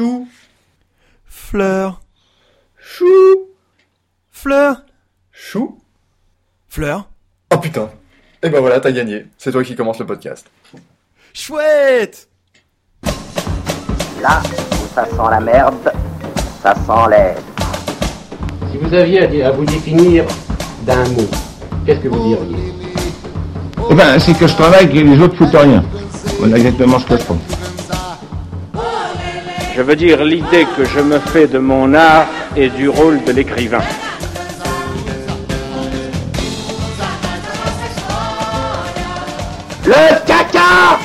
Chou. Fleur. Chou. Fleur. Chou. Fleur. Oh putain. Et ben voilà, t'as gagné. C'est toi qui commence le podcast. Chouette Là où ça sent la merde, ça sent l'aide. Si vous aviez à, vous définir d'un mot, qu'est-ce que vous diriez? Eh ben, c'est que je travaille et que les autres foutent rien. Voilà exactement ce que je fais. Je veux dire l'idée que je me fais de mon art et du rôle de l'écrivain. Le caca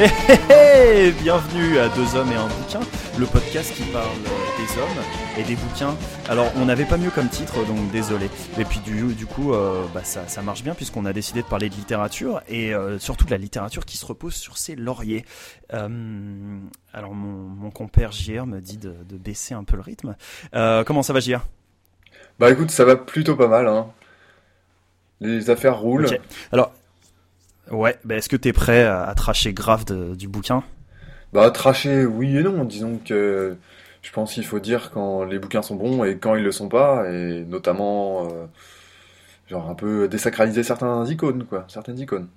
Hé hé hé Bienvenue à Deux Hommes et un Bouquin, le podcast qui parle des hommes et des bouquins. Alors, on n'avait pas mieux comme titre, donc désolé. Et puis, du, du coup, euh, bah, ça, ça marche bien puisqu'on a décidé de parler de littérature et euh, surtout de la littérature qui se repose sur ses lauriers. Euh, alors, mon, mon compère JR me dit de, de baisser un peu le rythme. Comment ça va, JR Bah écoute, ça va plutôt pas mal, hein. Les affaires roulent. Alors, ouais, bah, est-ce que t'es prêt à, à tracher grave de- du bouquin? Bah tracher, oui et non. Disons que je pense qu'il faut dire quand les bouquins sont bons et quand ils le sont pas, et notamment euh, genre un peu désacraliser certains icônes, quoi, certaines icônes.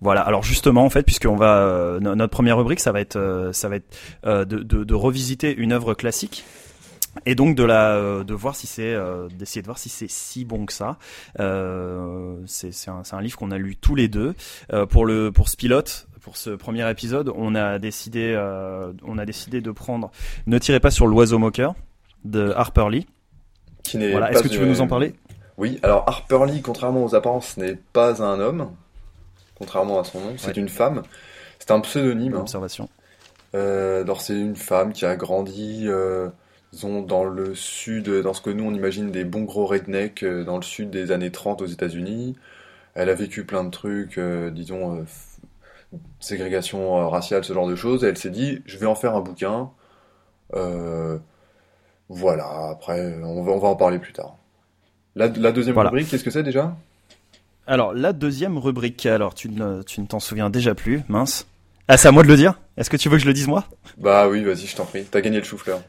Voilà. Alors justement, en fait, puisqu'on va euh, no- notre première rubrique, ça va être euh, ça va être de, de, revisiter une œuvre classique. Et donc de la de voir si c'est d'essayer de voir si c'est si bon que ça. C'est un, un livre qu'on a lu tous les deux pour le pour ce pilote. Pour ce premier épisode, on a décidé euh, on a décidé de prendre Ne tirez pas sur l'oiseau moqueur de Harper Lee. Qui n'est Voilà. pas Est-ce que tu veux une- nous en parler? Oui. Alors Harper Lee, contrairement aux apparences, n'est pas un homme, contrairement à son nom. C'est Ouais. une femme. C'est un pseudonyme. hein. Observation. Euh, alors c'est une femme qui a grandi, euh, dans le sud, dans ce que nous on imagine des bons gros rednecks, dans le sud des années 30 aux États-Unis. Elle a vécu plein de trucs, disons, ségrégation euh, raciale, ce genre de choses, et elle s'est dit, je vais en faire un bouquin. Euh, voilà, après, on va, on va en parler plus tard. La, la deuxième Voilà. rubrique, qu'est-ce que c'est déjà? Alors, la deuxième rubrique, alors tu ne, tu ne t'en souviens déjà plus, mince. Ah, c'est à moi de le dire? Est-ce que tu veux que je le dise moi? Bah oui, vas-y, je t'en prie, t'as gagné le chou-fleur.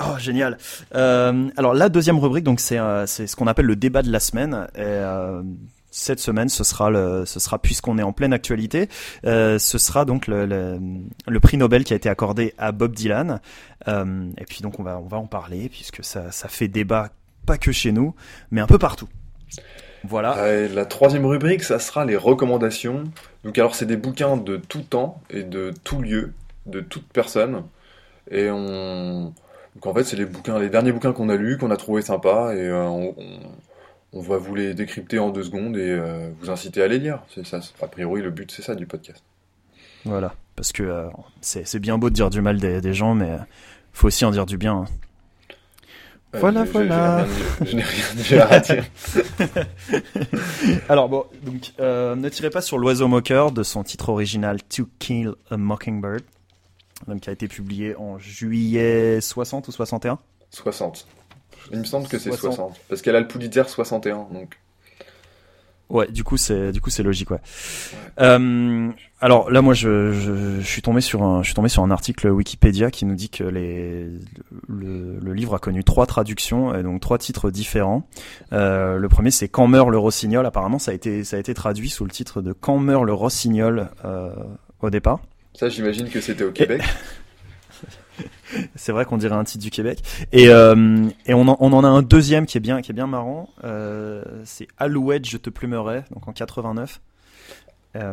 Oh, génial. Euh, alors, la deuxième rubrique, donc c'est euh, c'est ce qu'on appelle le débat de la semaine. Et, euh, cette semaine, ce sera le, ce sera puisqu'on est en pleine actualité, euh, ce sera donc le, prix Nobel qui a été accordé à Bob Dylan. Euh, et puis donc on va, on va en parler puisque ça, ça fait débat pas que chez nous, mais un peu partout. Voilà. Euh, la troisième rubrique, ça sera les recommandations. Donc alors c'est des bouquins de tout temps et de tout lieu, de toute personne. Et on... Donc en fait c'est les bouquins, les derniers bouquins qu'on a lus, qu'on a trouvé sympas, et on- on va vous les décrypter en deux secondes et euh, vous inciter à les lire. C'est ça, a priori le but c'est ça du podcast. Voilà, parce que euh, c'est c'est bien beau de dire du mal des, des gens, mais euh, faut aussi en dire du bien. hein. Euh, Voilà, voilà. Je n'ai rien dit à dire. Alors bon, donc euh, ne tirez pas sur l'oiseau moqueur de son titre original To Kill a Mockingbird, donc qui a été publié en juillet 60 ou 61. 60. Il me semble que c'est 60. 60. Parce qu'elle a le Pulitzer 61, donc... Ouais, du coup c'est du coup c'est logique ouais. Euh, alors là moi je, je, je suis tombé sur un je suis tombé sur un article Wikipédia qui nous dit que les le, le livre a connu trois traductions et donc trois titres différents. Euh, le premier c'est Quand meurt le rossignol. Apparemment ça a été ça a été traduit sous le titre de Quand meurt le rossignol euh, au départ. Ça j'imagine que c'était au Québec. C'est vrai qu'on dirait un titre du Québec. Et, euh, et on, en, on en a un deuxième qui est bien, qui est bien marrant. Euh, c'est Alouette, je te plumerai, donc en 89. Euh,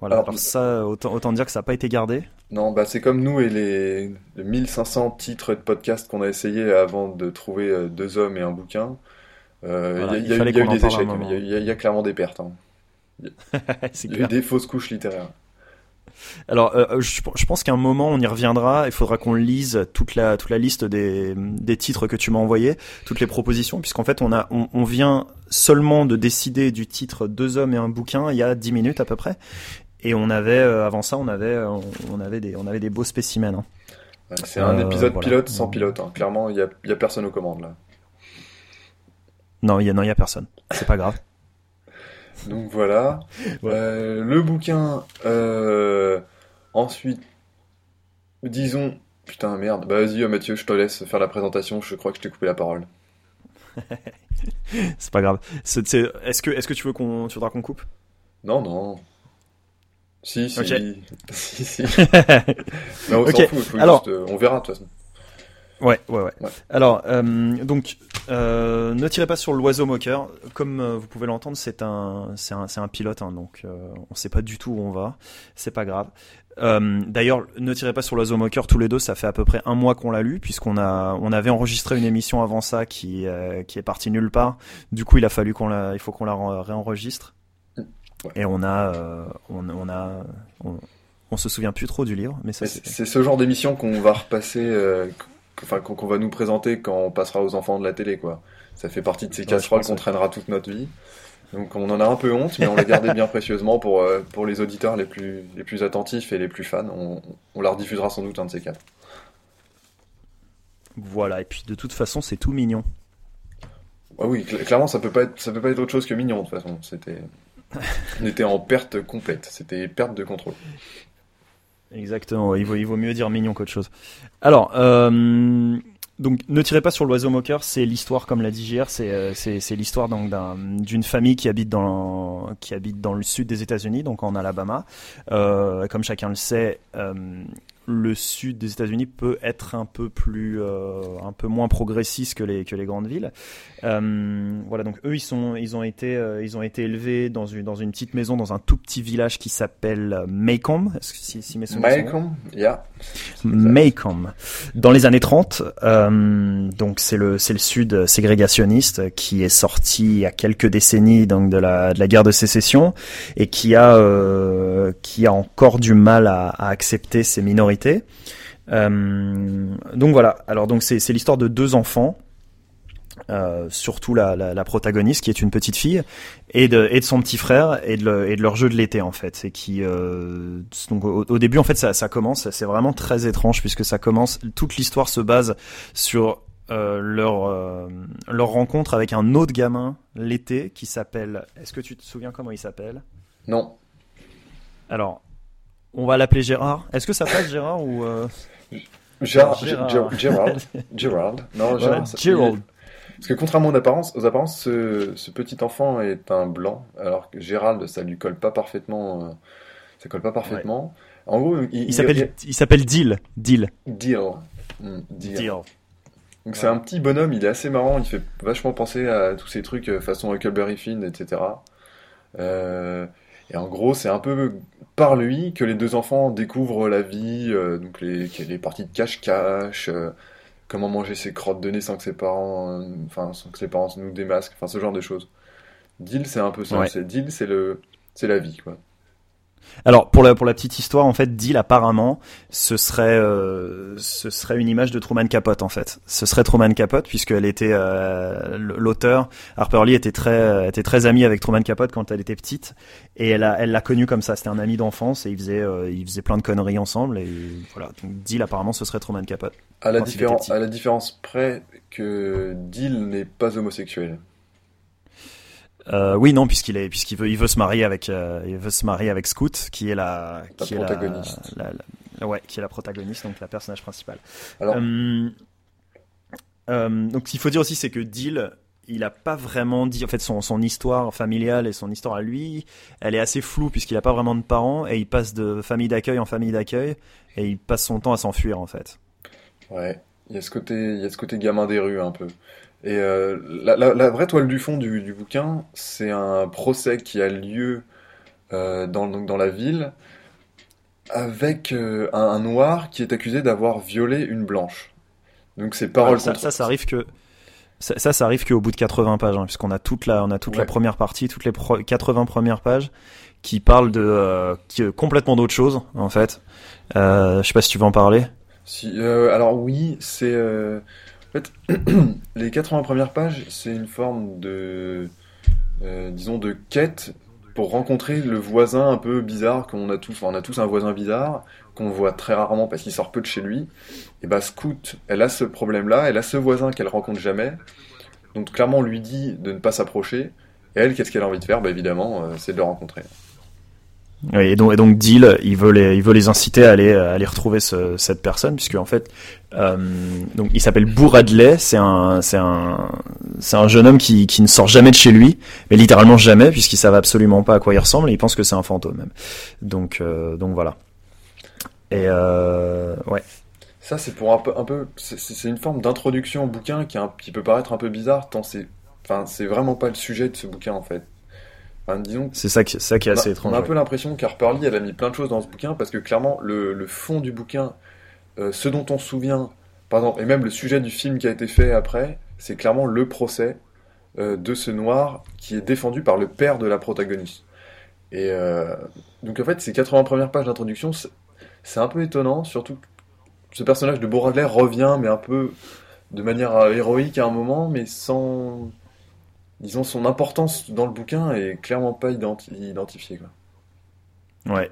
voilà. Alors, Alors, ça, autant, autant dire que ça n'a pas été gardé. Non, bah c'est comme nous et les, les 1500 titres de podcast qu'on a essayé avant de trouver deux hommes et un bouquin. Voilà, il y a, il il y a eu- fallait il y a eu qu'on en des échecs, il y a- il y, clairement des pertes. hein. Il y a eu des fausses couches littéraires. Alors, euh, je, je pense qu'à un moment, on y reviendra. Il faudra qu'on lise toute la toute la liste des, des titres que tu m'as envoyés, toutes les propositions, puisqu'en fait, on a on, on vient seulement de décider du titre Deux hommes et un bouquin il y a 10 minutes à peu près. Et on avait euh, avant ça, on avait euh, on, on avait des on avait des beaux spécimens. hein. C'est un Euh, épisode voilà. pilote sans pilote. hein. Clairement, il y a, y a personne aux commandes là. Non, il y a, a personne. C'est pas grave. Donc voilà. Ouais. Euh, le bouquin. euh, ensuite, disons. Putain, merde. Bah vas-y, euh, Mathieu, je te laisse faire la présentation. Je crois que je t'ai coupé la parole. C'est pas grave. Est-ce que, que tu veux qu'on, tu voudras qu'on coupe? Non, non. Si, si. Si, si. On s'en fout. faut Alors- juste, euh, on verra de toute façon. Ouais, ouais, ouais. Ouais. Alors, euh, donc, euh, ne tirez pas sur l'oiseau moqueur. Comme euh, vous pouvez l'entendre, c'est un, c'est un, c'est un pilote, hein, donc euh, on sait pas du tout où on va. C'est pas grave. Euh, D'ailleurs, ne tirez pas sur l'oiseau moqueur tous les deux. Ça fait à peu près un mois qu'on l'a lu, puisqu'on a, on avait enregistré une émission avant ça qui, euh, qui est partie nulle part. Du coup, il a fallu qu'on la, il faut qu'on la re- réenregistre. Ouais. Et on a, euh, on, on a, on, on se souvient plus trop du livre, mais ça c'est. Ce genre d'émission qu'on va repasser, euh, enfin qu'on va nous présenter quand on passera aux enfants de la télé, quoi. Ça fait partie de ces Ouais, casseroles qu'on traînera toute notre vie. Donc on en a un peu honte, mais on l'a gardé bien précieusement pour, euh, pour les auditeurs les plus, les plus attentifs et les plus fans. On, on la rediffusera sans doute un de ces quatre. Voilà. Et puis de toute façon, c'est tout mignon. Ah oui, cl- clairement ça peut pas être, ça peut pas être autre chose que mignon de toute façon. C'était, on était en perte complète. C'était perte de contrôle. Exactement, il vaut, mieux dire mignon qu'autre chose. Alors, euh, donc ne tirez pas sur l'oiseau moqueur, c'est l'histoire, comme l'a dit JR, c'est euh, c'est l'histoire d'une famille qui habite dans le sud des États-Unis, donc en Alabama. Euh, comme chacun le sait, le sud des États-Unis peut être un peu plus euh, un peu moins progressiste que les que les grandes villes. Euh, voilà, donc eux ils sont ils ont été euh, ils ont été élevés dans une dans une petite maison dans un tout petit village qui s'appelle euh, que si, si mes yeah. Macomb. Dans les années 30, euh, donc c'est le c'est le sud ségrégationniste qui est sorti il y a quelques décennies donc de la de la guerre de sécession et qui a euh, qui a encore du mal à, à accepter ces minorités. Euh, donc voilà. Alors donc c'est l'histoire de deux enfants. Euh, surtout la, la, la protagoniste qui est une petite fille et de, et de son petit frère et de, le- et de leur jeu de l'été en fait et qui euh, donc au, au début en fait ça, ça commence c'est vraiment très étrange puisque ça commence toute l'histoire se base sur euh, leur leur rencontre avec un autre gamin l'été qui s'appelle est-ce que tu te souviens comment il s'appelle? Non. alors on va l'appeler Gérard est-ce que ça passe Gérard ou euh... Gérard, Gérard. Gérard, Gérard, Gérard. Non, voilà, Gérard. Gerald Parce que contrairement aux apparences, aux apparences ce, ce petit enfant est un blanc, alors que Gérald, ça lui colle pas parfaitement. euh, ça colle pas parfaitement. En gros, il, s'appelle il s'appelle Deal Deal Deal. Hmm, Deal. Deal Donc c'est un petit bonhomme, il est assez marrant, il fait vachement penser à tous ces trucs euh, façon Huckleberry Finn, etc. Euh, et en gros, c'est un peu par lui que les deux enfants découvrent la vie, euh, donc les, les parties de cache-cache, euh, comment manger ses crottes de nez sans que ses parents, enfin sans que ses parents nous démasquent, enfin ce genre de choses. Deal, c'est un peu ça. Ouais. C'est Deal, c'est le, c'est la vie, quoi. Alors pour la pour la petite histoire en fait Deal apparemment ce serait euh, ce serait une image de Truman Capote en fait. Ce serait Truman Capote puisqu'elle était euh, l'auteur Harper Lee était très était très amie avec Truman Capote quand elle était petite et elle a elle l'a connu comme ça. C'était un ami d'enfance et ils faisaient euh, ils faisaient plein de conneries ensemble et voilà. Donc Deal apparemment ce serait Truman Capote. À la, Quand il différen- était petit. à la différence près que Deal n'est pas homosexuel. Euh, oui non puisqu'il est puisqu'il veut il veut se marier avec euh, il veut se marier avec Scout qui est la La qui protagoniste. est la, la- la- ouais qui est la protagoniste donc la personnage principale. Alors, Euh, euh, donc, ce qu'il faut dire aussi, c'est que Deal, il a pas vraiment dit, en fait, son, son histoire familiale et son histoire à lui, elle est assez floue puisqu'il a pas vraiment de parents et il passe de famille d'accueil en famille d'accueil et il passe son temps à s'enfuir, en fait. Ouais, il y a ce côté, il y a ce côté gamin des rues un peu. Et euh, la, la, la vraie toile du fond du, du bouquin, c'est un procès qui a lieu euh, dans, donc dans la ville avec euh, un, un noir qui est accusé d'avoir violé une blanche. Donc c'est parole ça, contre ça, ça arrive que. Ça, ça, ça arrive qu'au bout de 80 pages, hein, puisqu'on a toute la, on a toute la Ouais. première partie, toutes les pro- 80 premières pages, qui parlent de, qui, complètement d'autre chose, en fait. Je sais pas si tu veux en parler. Euh, alors oui, c'est euh, en fait les 80 premières pages, c'est une forme de euh, disons de quête pour rencontrer le voisin un peu bizarre qu'on a tous. Enfin, on a tous un voisin bizarre qu'on voit très rarement parce qu'il sort peu de chez lui. Et bah Scout, elle a ce problème-là, elle a ce voisin qu'elle rencontre jamais. Donc clairement, on lui dit de ne pas s'approcher. Et elle, qu'est-ce qu'elle a envie de faire? Bah évidemment, c'est de le rencontrer. Et donc, et Deal, il veut les, il les inciter à aller, à aller retrouver ce, cette personne, puisque en fait, euh, donc il s'appelle Bouradley, c'est un, c'est un, c'est un jeune homme qui, qui ne sort jamais de chez lui, mais littéralement jamais, puisqu'il savent absolument pas à quoi il ressemble, et il pense que c'est un fantôme même. Donc, euh, donc voilà. Et euh, ouais. Ça, c'est pour un peu, un peu, c'est- une forme d'introduction au bouquin qui, un- qui peut paraître un peu bizarre, tant c'est, enfin, c'est vraiment pas le sujet de ce bouquin en fait. Enfin, disons, que C'est ça qui, ça qui est on a, assez on étrange. a un ouais. peu l'impression qu'Harper Lee, elle a mis plein de choses dans ce bouquin parce que clairement, le, le fond du bouquin, euh, ce dont on se souvient, par exemple, et même le sujet du film qui a été fait après, c'est clairement le procès euh, de ce noir qui est défendu par le père de la protagoniste. Et euh, donc en fait, ces 80 premières pages d'introduction, c'est un peu étonnant, surtout que ce personnage de Bradley revient, mais un peu de manière héroïque à un moment, mais sans, disons, son importance dans le bouquin est clairement pas identi- identifiée. Ouais.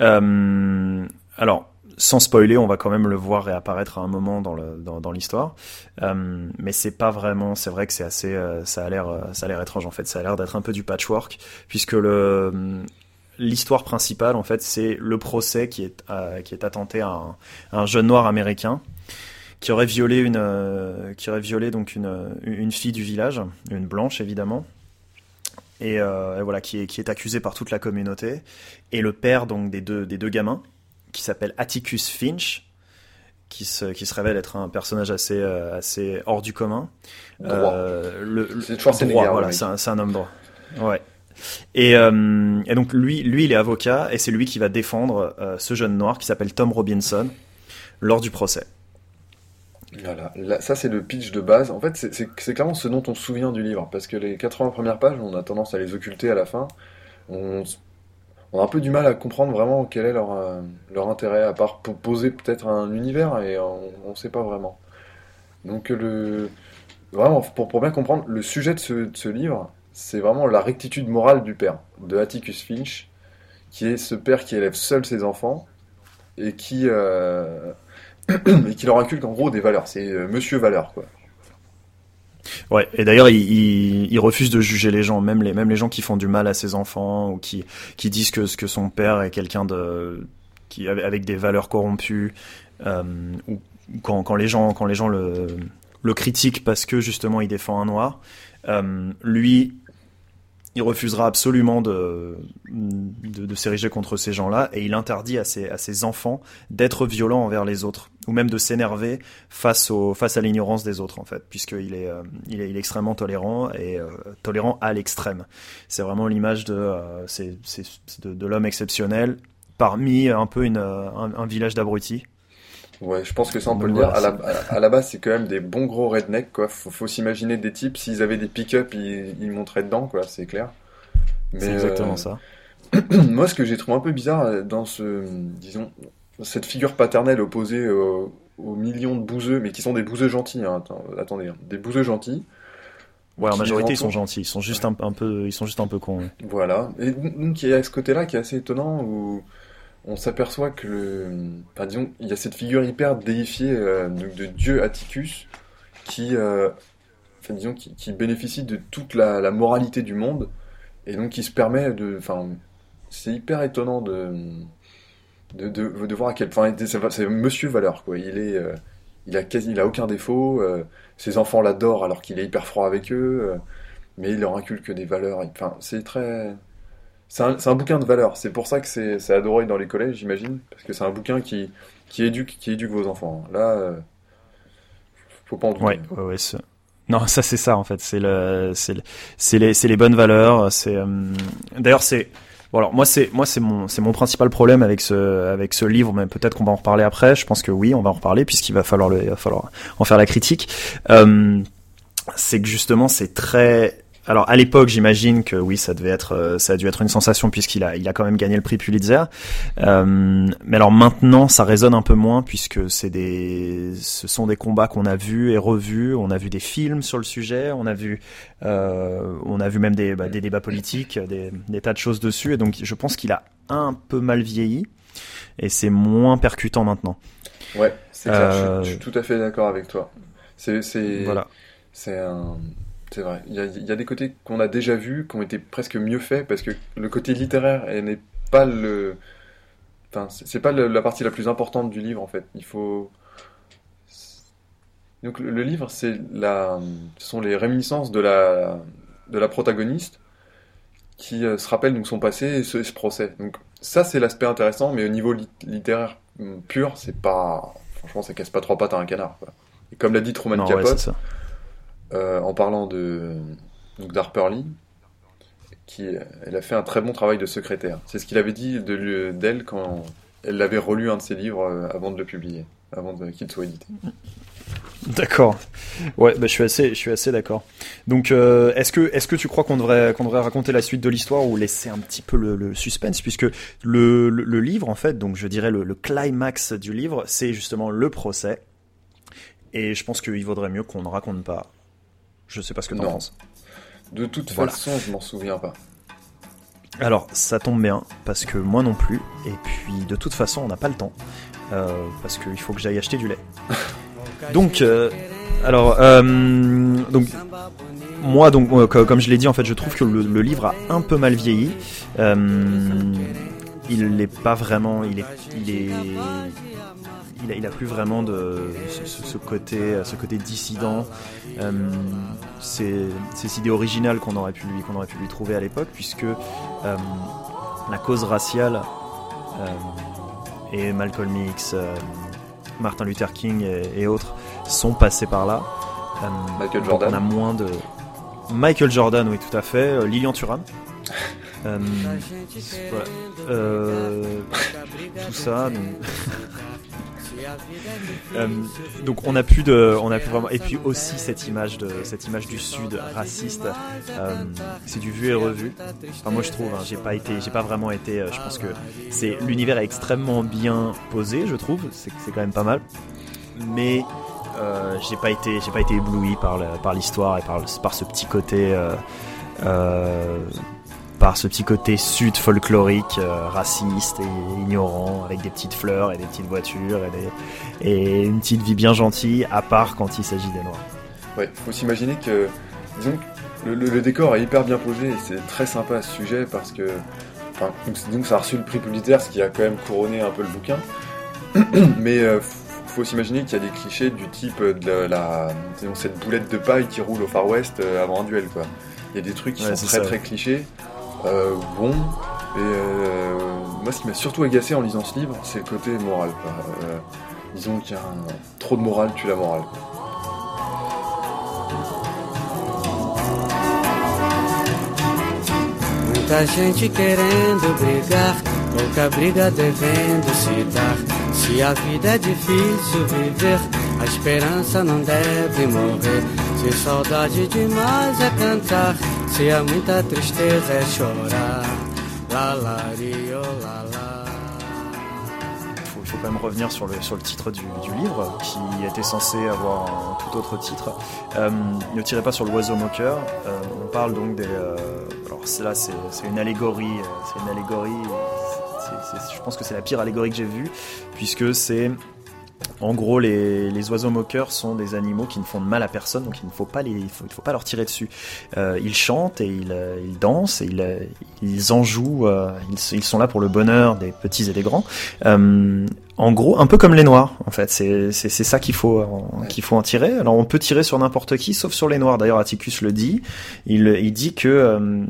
Euh, alors, sans spoiler, on va quand même le voir réapparaître à un moment dans l'histoire, euh, mais c'est pas vraiment. C'est vrai que c'est assez. euh, ça a l'air ça étrange en fait. Ça a l'air d'être un peu du patchwork, puisque l'histoire principale en fait c'est le procès qui est qui est attenté à un jeune noir américain qui aurait violé une euh, qui aurait violé donc une une fille du village, une blanche évidemment. Et, euh, et voilà, qui est, qui est accusé par toute la communauté et le père donc des deux des deux gamins qui s'appelle Atticus Finch qui se qui se révèle être un personnage assez euh, assez hors du commun Droit. Euh, le, le- C'est droit, voilà mec. c'est un, c'est un homme droit ouais et, euh, et donc lui lui il est avocat et c'est lui qui va défendre euh, ce jeune noir qui s'appelle Tom Robinson lors du procès Voilà, Là, ça c'est le pitch de base. En fait, c'est- clairement ce dont on se souvient du livre, parce que les 80 premières pages, on a tendance à les occulter à la fin. On, a un peu du mal à comprendre vraiment quel est leur, euh, leur intérêt, à part poser peut-être un univers, et on ne sait pas vraiment. Donc le, vraiment, pour, bien comprendre, le sujet de ce, de ce livre, c'est vraiment la rectitude morale du père, de Atticus Finch, qui est ce père qui élève seul ses enfants, et qui... euh, et qui leur inculque en gros des valeurs. C'est euh, Monsieur Valeur, quoi. Ouais, et d'ailleurs, il, refuse de juger les gens, même les, même les gens qui font du mal à ses enfants ou qui, qui disent que, que son père est quelqu'un de, qui, avec avec des valeurs corrompues, euh, ou quand, quand les gens, quand les gens le, le critiquent parce que justement il défend un noir, euh, lui, il refusera absolument de, de, de s'ériger contre ces gens-là et il interdit à ses, à ses enfants d'être violents envers les autres ou même de s'énerver face, au, face à l'ignorance des autres en fait puisqu'il est, euh, il est, il est extrêmement tolérant et euh, tolérant à l'extrême. C'est vraiment l'image de, euh, c'est, de, de l'homme exceptionnel parmi un peu une, euh, un, un village d'abrutis. Ouais, je pense que ça on peut le dire. À la, à base, c'est quand même des bons gros rednecks, quoi. Faut, faut s'imaginer des types, s'ils avaient des pick-up, ils, ils monteraient dedans, quoi, c'est clair. C'est exactement euh, ça. Moi, ce que j'ai trouvé un peu bizarre euh, dans ce, disons, cette figure paternelle opposée aux, aux millions de bouseux, mais qui sont des bouseux gentils, hein, attendez, hein, des bouseux gentils. Ouais, en majorité ils sont gentils, ils sont juste un, un peu, ils sont juste un peu cons. ouais. Voilà. Et donc, il y a ce côté-là qui est assez étonnant où on s'aperçoit que le. Enfin, disons, il y a cette figure hyper déifiée euh, de Dieu Atticus qui. euh, Enfin, disons, qui, bénéficie de toute la, moralité du monde et donc qui se permet de. Enfin, c'est hyper étonnant de. De, de, de voir à quel point. C'est Monsieur Valeur, quoi. Il est. euh, il a quasi, il a aucun défaut. ses enfants l'adorent alors qu'il est hyper froid avec eux. mais il leur inculque des valeurs. Enfin, c'est très. C'est un, bouquin de valeurs. C'est pour ça que c'est adoré dans les collèges, j'imagine. Parce que c'est un bouquin qui, éduque, vos enfants. Là, euh, faut pas en douter. Ouais, ouais, ouais. Non, ça c'est ça en fait. C'est le, c'est le- c'est les, bonnes valeurs. Euh, d'ailleurs c'est. Moi c'est mon principal problème avec ce livre mais peut-être qu'on va en reparler après je pense que oui on va en reparler puisqu'il va falloir en faire la critique euh, c'est que justement c'est très alors à l'époque, j'imagine que oui, ça devait être, euh, ça a dû être une sensation puisqu'il a, il a quand même gagné le prix Pulitzer. Euh, mais alors maintenant, ça résonne un peu moins puisque c'est des, ce sont des combats qu'on a vus et revus. On a vu des films sur le sujet, on a vu, euh, on a vu même des, bah, des débats politiques, des, des tas de choses dessus. Et donc, je pense qu'il a un peu mal vieilli et c'est moins percutant maintenant. Ouais, c'est clair. Je, suis- je suis tout à fait d'accord avec toi. C'est, c'est, Voilà. c'est un, c'est vrai. Il y a, il y a des côtés qu'on a déjà vus, qui ont été presque mieux faits, parce que le côté littéraire elle n'est pas le, enfin, c'est pas le- la partie la plus importante du livre en fait. Il faut. Donc le, le livre, c'est la, ce sont les réminiscences de la, de la protagoniste qui euh, se rappelle donc son passé et ce, ce procès. Donc ça c'est l'aspect intéressant, mais au niveau lit- littéraire pur, c'est pas, franchement, ça casse pas trois pattes à un canard. Quoi. Et comme l'a dit Truman Non, Capote. Euh, en parlant de donc d'Harper Lee, qui elle a fait un très bon travail de secrétaire. C'est ce qu'il avait dit de d'elle quand elle l'avait relu un de ses livres euh, avant de le publier, avant qu'il soit édité. D'accord. Ouais, bah, je suis assez, je suis assez d'accord. Donc, euh, est-ce que, est-ce que tu crois qu'on devrait, qu'on devrait raconter la suite de l'histoire ou laisser un petit peu le, suspense, puisque le, le, livre, en fait, donc je dirais le climax du livre, c'est justement le procès. Et je pense qu'il vaudrait mieux qu'on ne raconte pas. Je sais pas ce que tu Non. penses. De toute Voilà. façon, je m'en souviens pas. Alors, ça tombe bien, parce que moi non plus. Et puis, de toute façon, on n'a pas le temps. Euh, parce qu'il faut que j'aille acheter du lait. Donc, euh, alors, euh, donc, moi, donc, euh, co- comme je l'ai dit, en fait, je trouve que le, le livre a un peu mal vieilli. Euh, il n'est pas vraiment, il est, il est, il a, il a plus vraiment de ce, ce- ce côté, ce côté dissident. Euh, ces, ces idées originales qu'on aurait pu lui, qu'on aurait pu lui trouver à l'époque, puisque euh, la cause raciale euh, et Malcolm X, euh, Martin Luther King et, et autres sont passés par là. Euh, Michael Jordan. On a moins de Michael Jordan, oui, tout à fait. euh, Lilian Thuram. Euh, voilà. Euh, tout ça. Donc... Euh, donc on a plus de, on vraiment, et puis aussi cette image de, cette image du Sud raciste, euh, c'est du vu et revu. Enfin moi je trouve, hein, j'ai pas été, j'ai pas vraiment été, euh, je pense que c'est l'univers est extrêmement bien posé, je trouve, c'est quand même pas mal, mais j'ai pas été, j'ai pas été ébloui par par l'histoire et par, par ce petit côté. Euh, euh, par ce petit côté sud folklorique, euh, raciste et ignorant, avec des petites fleurs et des petites voitures et, des- et une petite vie bien gentille, à part quand il s'agit des noirs. Ouais, faut s'imaginer que, disons, le, le- le décor est hyper bien posé et c'est très sympa à ce sujet parce que, enfin, donc, ça a reçu le prix Pulitzer, ce qui a quand même couronné un peu le bouquin. Mais euh, faut s'imaginer qu'il y a des clichés du type de la, disons, cette boulette de paille qui roule au Far West euh, avant un duel, quoi. Il y a des trucs qui Ouais, sont très ça. très clichés, euh, bons. Et euh, moi, ce qui m'a surtout agacé en lisant ce livre, c'est le côté moral. Euh, disons qu'il y a un- trop de morale tue la morale. Muita gente querendo brigar, pouca briga devendo se dar. Se a vida é difícil viver, a esperança não deve morrer. Se faut, quand même revenir sur le, sur le titre du, livre, qui était censé avoir un tout autre titre. Euh, ne tirez pas sur l'oiseau moqueur. Euh, on parle donc des. euh, alors là, c'est c'est une allégorie. euh, C'est une allégorie. je pense que c'est la pire allégorie que j'ai vue, puisque c'est. En gros, les, les oiseaux moqueurs sont des animaux qui ne font de mal à personne, donc il ne faut pas les, il faut, il faut pas leur tirer dessus. Euh, ils chantent et ils, euh, ils dansent et ils, euh, ils en jouent. euh, ils, ils sont là pour le bonheur des petits et des grands. Euh, en gros, un peu comme les noirs, en fait. C'est ça qu'il faut en- qu'il faut en tirer. Alors, on peut tirer sur n'importe qui, sauf sur les noirs. D'ailleurs, Atticus le dit. Il, il dit que euh,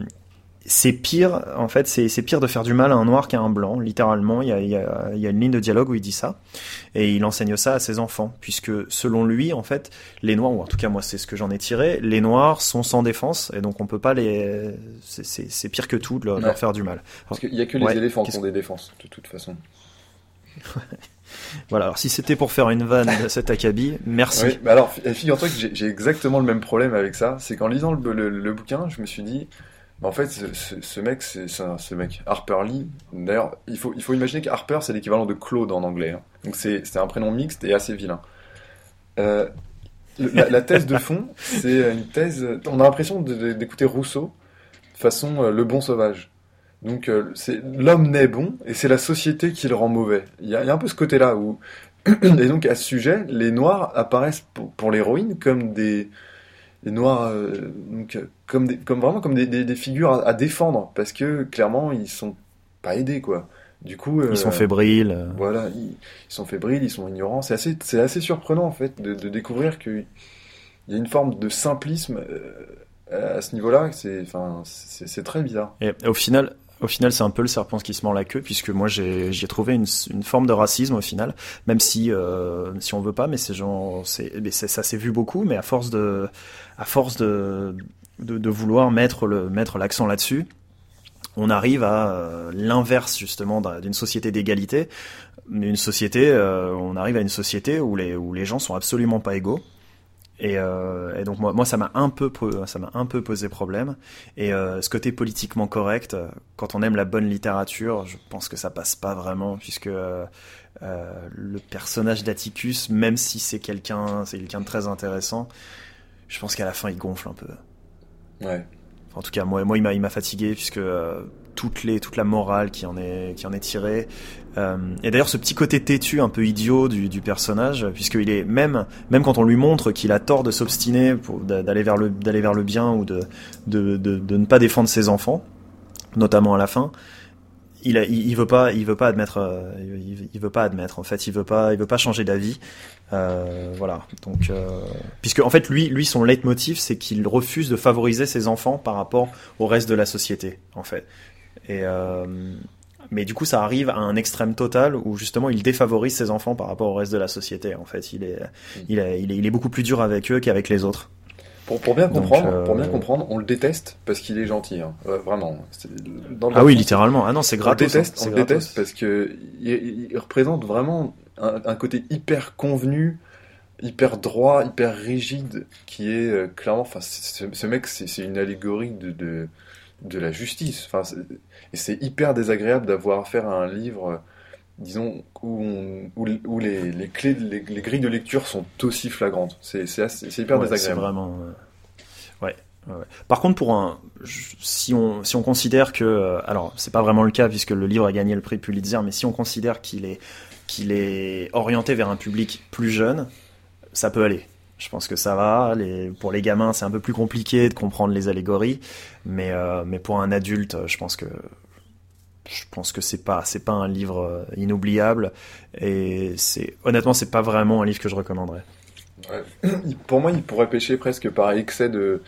c'est pire, en fait, c'est pire de faire du mal à un noir qu'à un blanc. Littéralement, il y a, il y, a, il y a une ligne de dialogue où il dit ça. Et il enseigne ça à ses enfants. Puisque, selon lui, en fait, les noirs, ou en tout cas, moi, c'est ce que j'en ai tiré, les noirs sont sans défense. Et donc, on peut pas les. c'est- pire que tout de leur, faire du mal. Parce qu'il n'y a que les Ouais, éléphants qui ont des défenses, de toute façon. Voilà, alors si c'était pour faire une vanne de cet acabit, merci. Oui, mais alors, fi- figure-toi que j'ai- exactement le même problème avec ça. C'est qu'en lisant le, le- le bouquin, je me suis dit, bah, en fait, ce, mec, c'est ce mec, Harper Lee. D'ailleurs, il faut, il faut imaginer que Harper, c'est l'équivalent de Claude en anglais. hein. Donc c'est un prénom mixte et assez vilain. Euh, la, thèse de fond, c'est une thèse. On a l'impression d'écouter Rousseau façon euh, Le Bon Sauvage. Donc euh, l'homme naît bon et c'est la société qui le rend mauvais. Il y a, un peu ce côté-là où et donc à ce sujet, les noirs apparaissent pour l'héroïne comme des les noirs euh, donc comme des, comme vraiment comme des, des, des figures à, à défendre parce que clairement ils sont pas aidés quoi. Du coup euh, Ils sont fébriles. euh. voilà, ils, ils sont fébriles, ils sont ignorants. C'est assez, c'est assez surprenant en fait de, de découvrir qu'il y a une forme de simplisme euh, à ce niveau-là. C'est, enfin, c'est, très bizarre. Et au final, au final, c'est un peu le serpent qui se mord la queue, puisque moi j'ai trouvé une, forme de racisme au final, même si euh, si on veut pas, mais ces gens, c'est- ça s'est vu beaucoup, mais à force de vouloir mettre l'accent là-dessus, on arrive à euh, l'inverse justement d'un- d'une société d'égalité, une société, euh, on arrive à une société où les où les gens sont absolument pas égaux. Et, euh, et donc moi, moi ça m'a un peu ça m'a un peu posé problème. Et euh, ce côté politiquement correct, euh, quand on aime la bonne littérature, je pense que ça passe pas vraiment, puisque euh, le personnage d'Atticus, même si c'est quelqu'un, c'est quelqu'un de très intéressant, je pense qu'à la fin il gonfle un peu. Ouais. Enfin, en tout cas, moi, moi il m'a, il m'a fatigué puisque les, toute la morale qui en est, qui en est tirée. Euh, et d'ailleurs, ce petit côté têtu, un peu idiot du, du personnage, puisqu'il est même, même quand on lui montre qu'il a tort de s'obstiner pour d'a- d'aller vers le, d'aller vers le bien ou de, de, de, ne pas défendre ses enfants, notamment à la fin. Il, a, il veut pas, il veut pas admettre, euh, il, il veut pas admettre. En fait, il veut pas, il veut pas changer d'avis. Euh, voilà. Donc, euh, puisque en fait, lui, lui, son leitmotiv, c'est qu'il refuse de favoriser ses enfants par rapport au reste de la société, en fait. Et euh, mais du coup, ça arrive à un extrême total où justement, il défavorise ses enfants par rapport au reste de la société. En fait, il est, il est, il est, il est beaucoup plus dur avec eux qu'avec les autres. Pour, pour bien Donc, comprendre, euh, pour bien comprendre, on le déteste parce qu'il est gentil. Hein. Ouais, vraiment. Dans Ah oui, littéralement. Ah non, c'est On le gratos. déteste, hein. on le gratos. déteste parce que il, il représente vraiment un, un côté hyper convenu, hyper droit, hyper rigide, qui est euh, clairement, enfin, ce, mec, c'est une allégorie de, de, de la justice. Enfin, et c'est hyper désagréable d'avoir affaire à un livre, euh, disons, où, on- où, où les, les clés, les, les grilles de lecture sont aussi flagrantes. C'est hyper Ouais, c'est désagréable. vraiment. euh, Ouais, ouais. Par contre, pour un, si on si on considère que, euh, alors c'est pas vraiment le cas puisque le livre a gagné le prix Pulitzer, mais si on considère qu'il est qu'il est orienté vers un public plus jeune, ça peut aller. Je pense que ça va. Pour les gamins, c'est un peu plus compliqué de comprendre les allégories, mais euh, pour un adulte, je pense que je pense c'est pas un livre euh, inoubliable et c'est honnêtement c'est pas vraiment un livre que je recommanderais. Pour moi, il pourrait pêcher presque par excès de,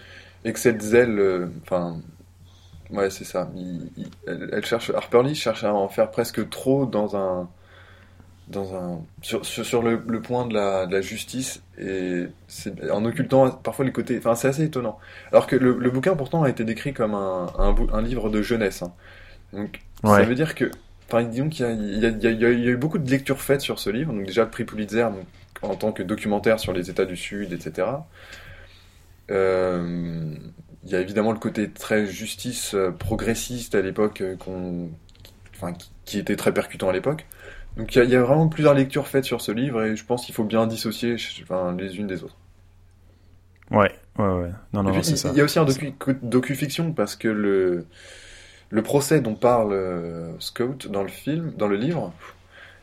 zèle. euh, ouais, c'est ça. Harper Lee cherche à en faire presque trop dans un, dans un, sur, sur, sur le, le point de la, de la justice et en occultant parfois les côtés. Enfin, c'est assez étonnant. Alors que le, le bouquin pourtant a été décrit comme un, un, bou- un livre de jeunesse. hein. Donc, ça veut dire que, enfin, disons qu'il y y, a, y y eu beaucoup de lectures faites sur ce livre. Donc déjà le prix Pulitzer, donc, en tant que documentaire sur les États du Sud, etc. Euh, il y a évidemment le côté très justice euh, progressiste à l'époque, euh, qu'on, enfin, qui, qui était très percutant à l'époque. Donc il y, a, il y a vraiment plusieurs lectures faites sur ce livre et je pense qu'il faut bien dissocier enfin, les unes des autres. Ouais, ouais, ouais. Non, non, c'est il, ça. il y a aussi un docu, docu-fiction parce que le, le procès dont parle euh, Scout dans le film, dans le livre,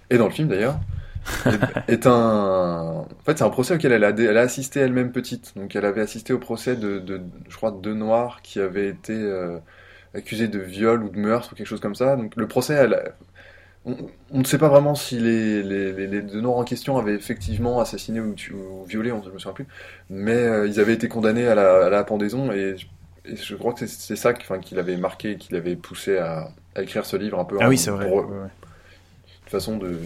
et dans le film d'ailleurs, est, est un. En fait, c'est un procès auquel elle a, elle a assisté elle-même petite. Donc, elle avait assisté au procès de, de je crois, deux noirs qui avaient été euh, accusés de viol ou de meurtre ou quelque chose comme ça. Donc, le procès, elle, on, on ne sait pas vraiment si les, les, les, les deux en question avaient effectivement assassiné ou, violé, on ne me souviens plus. Mais euh, ils avaient été condamnés à la, à la pendaison et, et je crois que c'est ça qui, qui l'avait marqué, qui l'avait poussé à, à écrire ce livre un peu Ah en- oui, c'est vrai. pour- ouais, façon de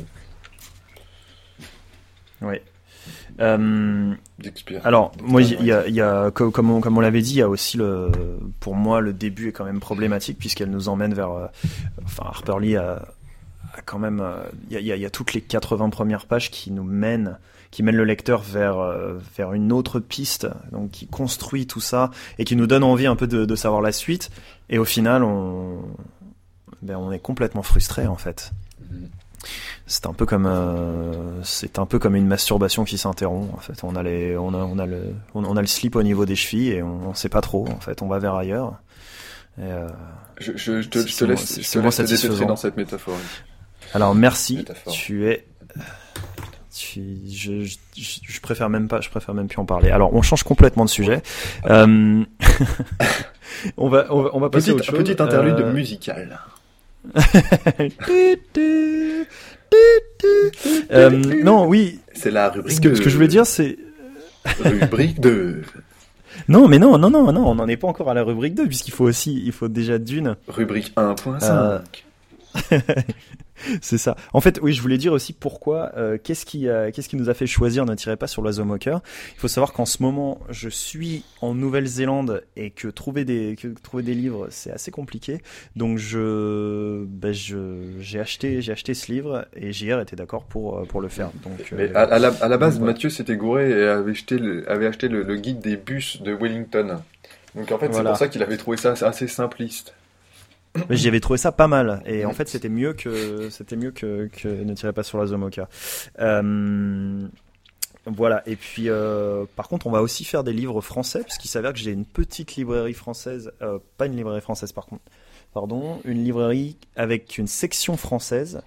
Ouais. Euh, alors, moi, il y a, y comme on, comme on l'avait dit, il y a aussi le, pour moi, le début est quand même problématique puisqu'elle nous emmène vers, euh, enfin, Harper Lee a, a quand même, euh, il y, a, y a- y a toutes les 80 premières pages qui nous mènent, qui mènent le lecteur vers euh, vers une autre piste, donc qui construit tout ça et qui nous donne envie un peu de, de savoir la suite. Et au final, on ben, on est complètement frustré en fait. C'est un peu comme euh, c'est un peu comme une masturbation qui s'interrompt en fait. On a les on a on a le on, on a le slip au niveau des chevilles et on, on sait pas trop en fait. On va vers ailleurs. Et, euh, Je, je, je te, je te laisse, je te laisse te dans cette métaphore. Alors merci, tu es. Tu, je, je, je- je préfère même pas, je préfère même plus en parler. Alors on change complètement de sujet. Euh, on va, on va, on va passer à Petite, autre chose. petite interlude Euh, musicale. euh, non, oui. C'est la rubrique Ce que, de... ce que je voulais dire, c'est Rubrique de... non, mais non, non, non, non, on n'en est pas encore à la rubrique 2 puisqu'il faut aussi, il faut déjà d'une. Rubrique 1.5. C'est ça. En fait, oui, je voulais dire aussi pourquoi, euh, qu'est-ce qui, euh, qu'est-ce qui nous a fait choisir Ne tirez pas sur l'oiseau moqueur? Il faut savoir qu'en ce moment, je suis en Nouvelle-Zélande et que trouver des, que trouver des livres, c'est assez compliqué. Donc je, ben, je, j'ai acheté, j'ai acheté ce livre et JR était d'accord pour, euh, pour le faire. Donc, Mais euh, à, à la, à la base, donc. Mathieu s'était gouré et avait acheté le, avait acheté le, le guide des bus de Wellington. Donc en fait, c'est pour ça qu'il avait trouvé ça assez simpliste. Mais j'y avais trouvé ça pas mal. Et en fait, c'était mieux que c'était mieux que, que ne tirez pas sur la Zomoka. Euh, voilà. Et puis, euh, par contre, on va aussi faire des livres français, puisqu'il s'avère que j'ai une petite librairie française, euh, pas une librairie française par contre, pardon, une librairie avec une section française.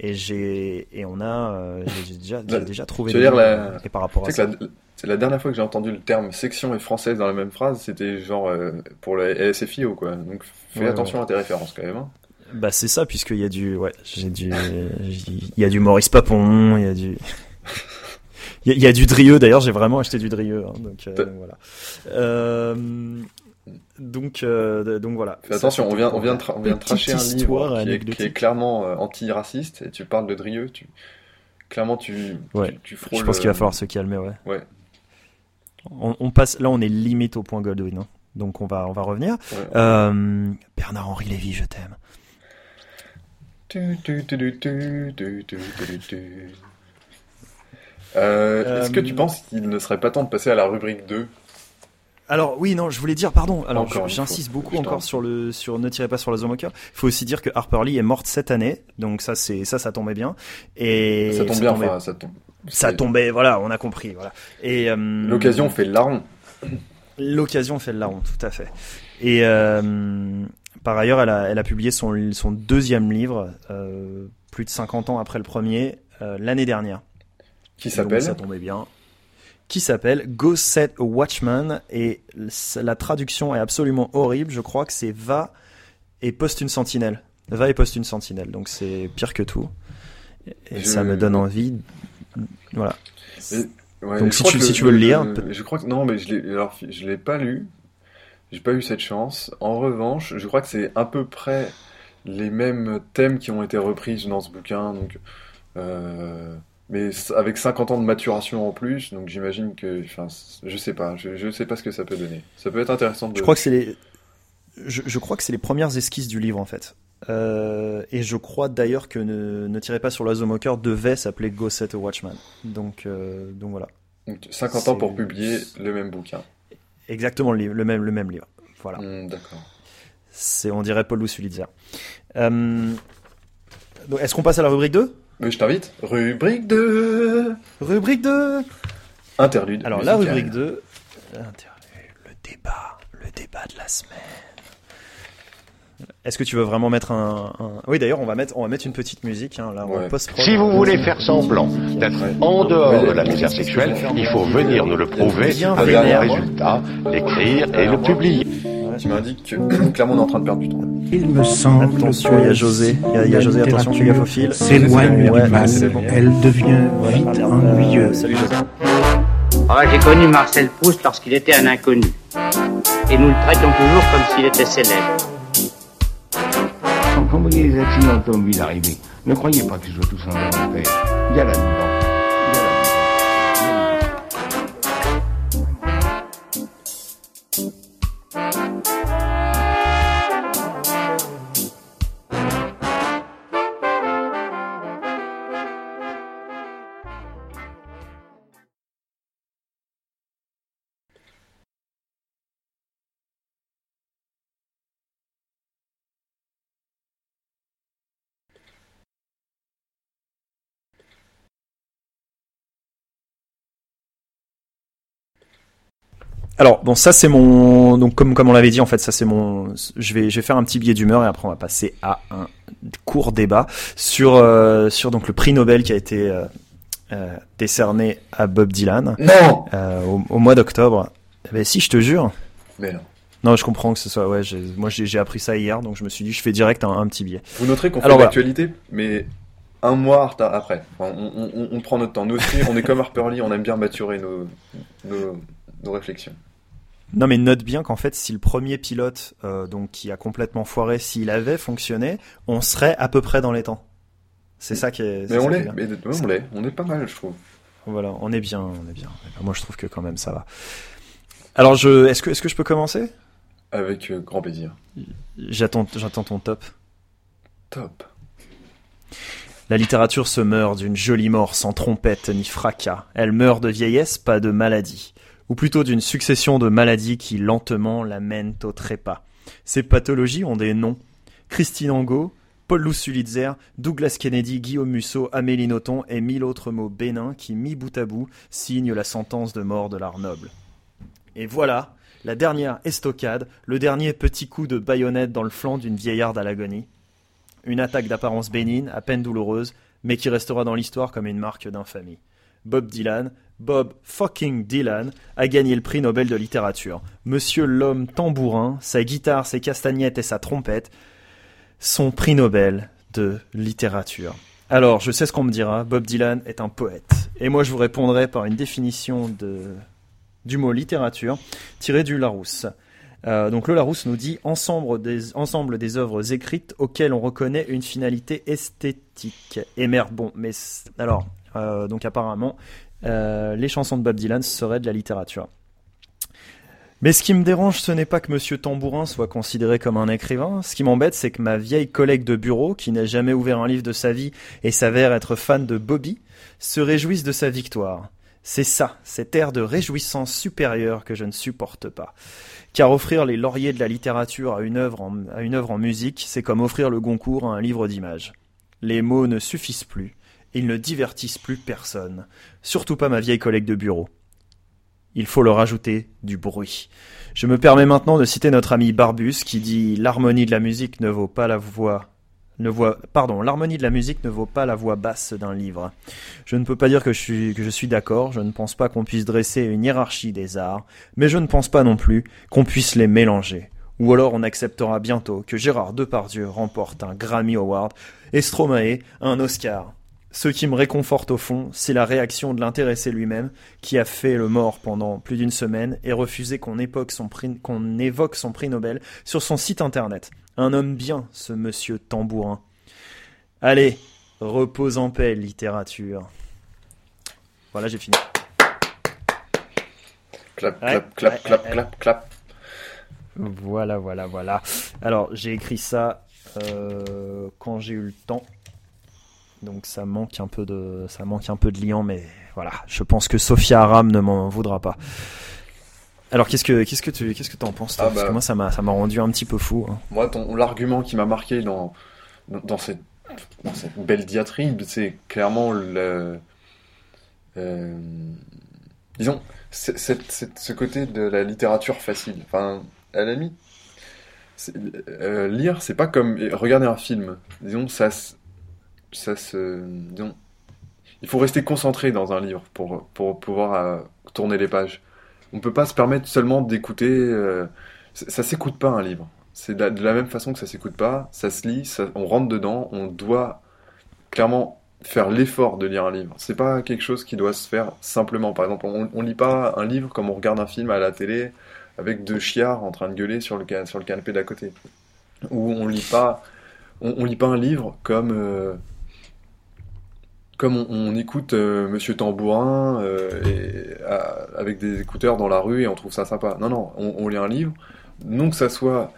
Et j'ai et on a j'ai déjà j'ai déjà trouvé. tu veux des dire livres. la- Et par rapport à Tu sais ça. la, c'est la dernière fois que j'ai entendu le terme section et française dans la même phrase, c'était genre euh, pour le LSFIO quoi. Donc fais Ouais, attention à tes références quand même. hein. Bah c'est ça puisqu'il y a du ouais j'ai du il y a du Maurice Papon il y a du il y a, il y a du Drieux d'ailleurs j'ai vraiment acheté du Drieux hein, donc, euh, T'as- donc voilà euh, donc euh, donc voilà Fais attention, on vient, on vient de, on vient tracher un livre qui est, qui est clairement euh, anti-raciste et tu parles de Drieux, tu clairement tu Ouais. tu, tu frôles. je pense qu'il va euh, falloir se calmer ouais Ouais. On, passe, là, on est limite au point Goldwyn, hein. donc on va, on va revenir. Euh, Bernard-Henri Lévy, je t'aime. Est-ce que tu euh, penses qu'il ne serait pas temps de passer à la rubrique 2 alors oui, non, je voulais dire, pardon. Alors j'insiste beaucoup encore sur le sur ne tirez pas sur les homokers. Il faut aussi dire que Harper Lee est morte cette année, donc ça c'est ça ça tombait bien. Et ça tombe bien, tombait... enfin, ça tombe ça tombait, voilà, on a compris, voilà. Et euh, L'occasion fait le larron. l'occasion fait le larron, tout à fait. Et euh, par ailleurs, elle a elle a publié son son deuxième livre euh, plus de 50 ans après le premier l'année dernière. Qui s'appelle Ça tombait bien. Qui s'appelle Go Set a Watchman et la traduction est absolument horrible. Je crois que c'est Va et poste une sentinelle. Va et poste une sentinelle. Donc c'est pire que tout. Et Je- ça me donne envie. Voilà. Ouais, Donc, si tu- si tu veux le lire, je crois que non, mais je l'ai, alors, je l'ai pas lu. J'ai pas eu cette chance. En revanche, je crois que c'est à peu près les mêmes thèmes qui ont été repris dans ce bouquin, donc, euh, mais avec 50 ans de maturation en plus, donc j'imagine que, enfin, je sais pas, je, je sais pas ce que ça peut donner. Ça peut être intéressant de. Je crois que c'est les. Je, je crois que c'est les premières esquisses du livre en fait. Euh, et je crois d'ailleurs que ne, ne tirez pas sur l'oiseau moqueur devait s'appeler Go Set a Watchman. Donc euh, donc voilà. Donc, 50 ans pour publier le même bouquin. Exactement le livre, le même le même livre. Voilà. Hmm, D'accord. C'est, on dirait Paul Sulitzer. Euh, est-ce qu'on passe à la rubrique 2 Mais je t'invite. Rubrique 2 Rubrique 2 Interlude. Alors, la rubrique 2, interlude, le débat, le débat de la semaine. Est-ce que tu veux vraiment mettre un... un- Oui, d'ailleurs, on va mettre, on va mettre une petite musique, hein, là, Ouais. post-prod. Si vous voulez faire semblant d'être Ouais. en dehors de la misère sexuelle, il faut venir nous le prouver avec un vénère. résultat, l'écrire et le publier. Tu m'indiques que clairement on est en train de perdre du temps. Il me semble Attention, il y a José. Il y a, il y a José, attention, fais gaffe au fil. S'éloigne Ouais, du mal, bon. elle devient Voilà, vite euh, ennuyeuse. salut José. Ah, J'ai connu Marcel Proust lorsqu'il était un inconnu. Et nous le traitons toujours comme s'il était célèbre. Quand vous voyez les accidents automobiles arriver, ne croyez pas qu'ils soient tous en enfer. Il y a là-dedans. Alors bon, ça c'est mon donc comme comme on l'avait dit en fait, ça c'est mon je vais je vais faire un petit billet d'humeur et après on va passer à un court débat sur euh, sur donc le prix Nobel qui a été euh, euh, décerné à Bob Dylan Non au, au mois d'octobre. Eh ben si, je te jure. Mais non. Non, je comprends que ce soit ouais, moi j'ai j'ai appris ça hier donc je me suis dit je fais direct un, un petit billet. Vous noterez qu'on fait voilà. l'actualité, mais un mois après. Enfin, on, on- on prend notre temps. Nous aussi, on est comme Harper Lee, on aime bien maturer nos, nos, nos réflexions. Non mais note bien qu'en fait si le premier pilote euh, donc qui a complètement foiré s'il avait fonctionné, on serait à peu près dans les temps. C'est ça qui est Mais on l'est, on l'est, on est pas mal, je trouve. Voilà, on est bien, on est bien. Moi, je trouve que quand même ça va. Alors, je, est-ce que, est-ce que je peux commencer? Avec euh, grand plaisir. J'attends, j'attends ton top. Top. La littérature se meurt d'une jolie mort sans trompette ni fracas. Elle meurt de vieillesse, pas de maladie. Ou plutôt d'une succession de maladies qui lentement la mènent au trépas. Ces pathologies ont des noms. Christine Angot, Paul Lussulitzer, Douglas Kennedy, Guillaume Musso, Amélie Nothomb et mille autres mots bénins qui, mis bout à bout, signent la sentence de mort de l'art noble. Et voilà, la dernière estocade, le dernier petit coup de baïonnette dans le flanc d'une vieillarde à l'agonie. Une attaque d'apparence bénigne, à peine douloureuse, mais qui restera dans l'histoire comme une marque d'infamie. Bob Dylan, Bob fucking Dylan, a gagné le prix Nobel de littérature. Monsieur l'homme tambourin, sa guitare, ses castagnettes et sa trompette, son prix Nobel de littérature. Alors, je sais ce qu'on me dira, Bob Dylan est un poète. Et moi, je vous répondrai par une définition de, du mot littérature tirée du Larousse. Euh, donc le Larousse nous dit ensemble des, ensemble des œuvres écrites auxquelles on reconnaît une finalité esthétique. Et merde, bon, mais alors, euh, donc apparemment, les chansons de Bob Dylan seraient de la littérature. Mais ce qui me dérange, ce n'est pas que Monsieur Tambourin soit considéré comme un écrivain. Ce qui m'embête, c'est que ma vieille collègue de bureau, qui n'a jamais ouvert un livre de sa vie et s'avère être fan de Bobby, se réjouisse de sa victoire. C'est ça, cet air de réjouissance supérieure que je ne supporte pas. Car offrir les lauriers de la littérature à une œuvre en, à une œuvre en musique, c'est comme offrir le Goncourt à un livre d'images. Les mots ne suffisent plus, ils ne divertissent plus personne, surtout pas ma vieille collègue de bureau. Il faut leur ajouter du bruit. Je me permets maintenant de citer notre ami Barbus qui dit l'harmonie de la musique ne vaut pas la voix ne voit pardon, l'harmonie de la musique ne vaut pas la voix basse d'un livre. Je ne peux pas dire que je suis que je suis d'accord, je ne pense pas qu'on puisse dresser une hiérarchie des arts, mais je ne pense pas non plus qu'on puisse les mélanger. Ou alors on acceptera bientôt que Gérard Depardieu remporte un Grammy Award et Stromae un Oscar. Ce qui me réconforte au fond, c'est la réaction de l'intéressé lui-même, qui a fait le mort pendant plus d'une semaine et refusé qu'on évoque, son prix, qu'on évoque son prix Nobel sur son site internet. Un homme bien, ce monsieur tambourin. Allez, repose en paix, littérature. Voilà, j'ai fini. Clap, Ouais, clap, clap, ouais, clap, ouais, clap, clap. Voilà, voilà, voilà. Alors, j'ai écrit ça euh, quand j'ai eu le temps. Donc ça manque un peu de ça manque un peu de liant, mais voilà. Je pense que Sophia Aram ne m'en voudra pas. Alors qu'est-ce que qu'est-ce que tu qu'est-ce que t'en penses toi Ah Parce que bah. moi ça m'a ça m'a rendu un petit peu fou. hein. Moi, ton, l'argument qui m'a marqué dans, dans, dans cette, dans cette belle diatribe, c'est clairement le. euh, disons, ce côté de la littérature facile. Enfin, à la limite, euh, lire, c'est pas comme regarder un film. Disons, ça, ça se. Disons, il faut rester concentré dans un livre pour, pour pouvoir euh, tourner les pages. On peut pas se permettre seulement d'écouter. euh, ça, s'écoute pas un livre. C'est de la, même façon que ça s'écoute pas, ça se lit, on rentre dedans, on doit clairement faire l'effort de lire un livre. C'est pas quelque chose qui doit se faire simplement. Par exemple, on, on lit pas un livre comme on regarde un film à la télé avec deux chiards en train de gueuler sur le, sur le canapé d'à côté. Ou on lit on lit pas un livre comme euh, comme on, on écoute euh, Monsieur Tambourin euh, et, à- avec des écouteurs dans la rue et on trouve ça sympa. Non, non, on, on lit un livre, non que ça soit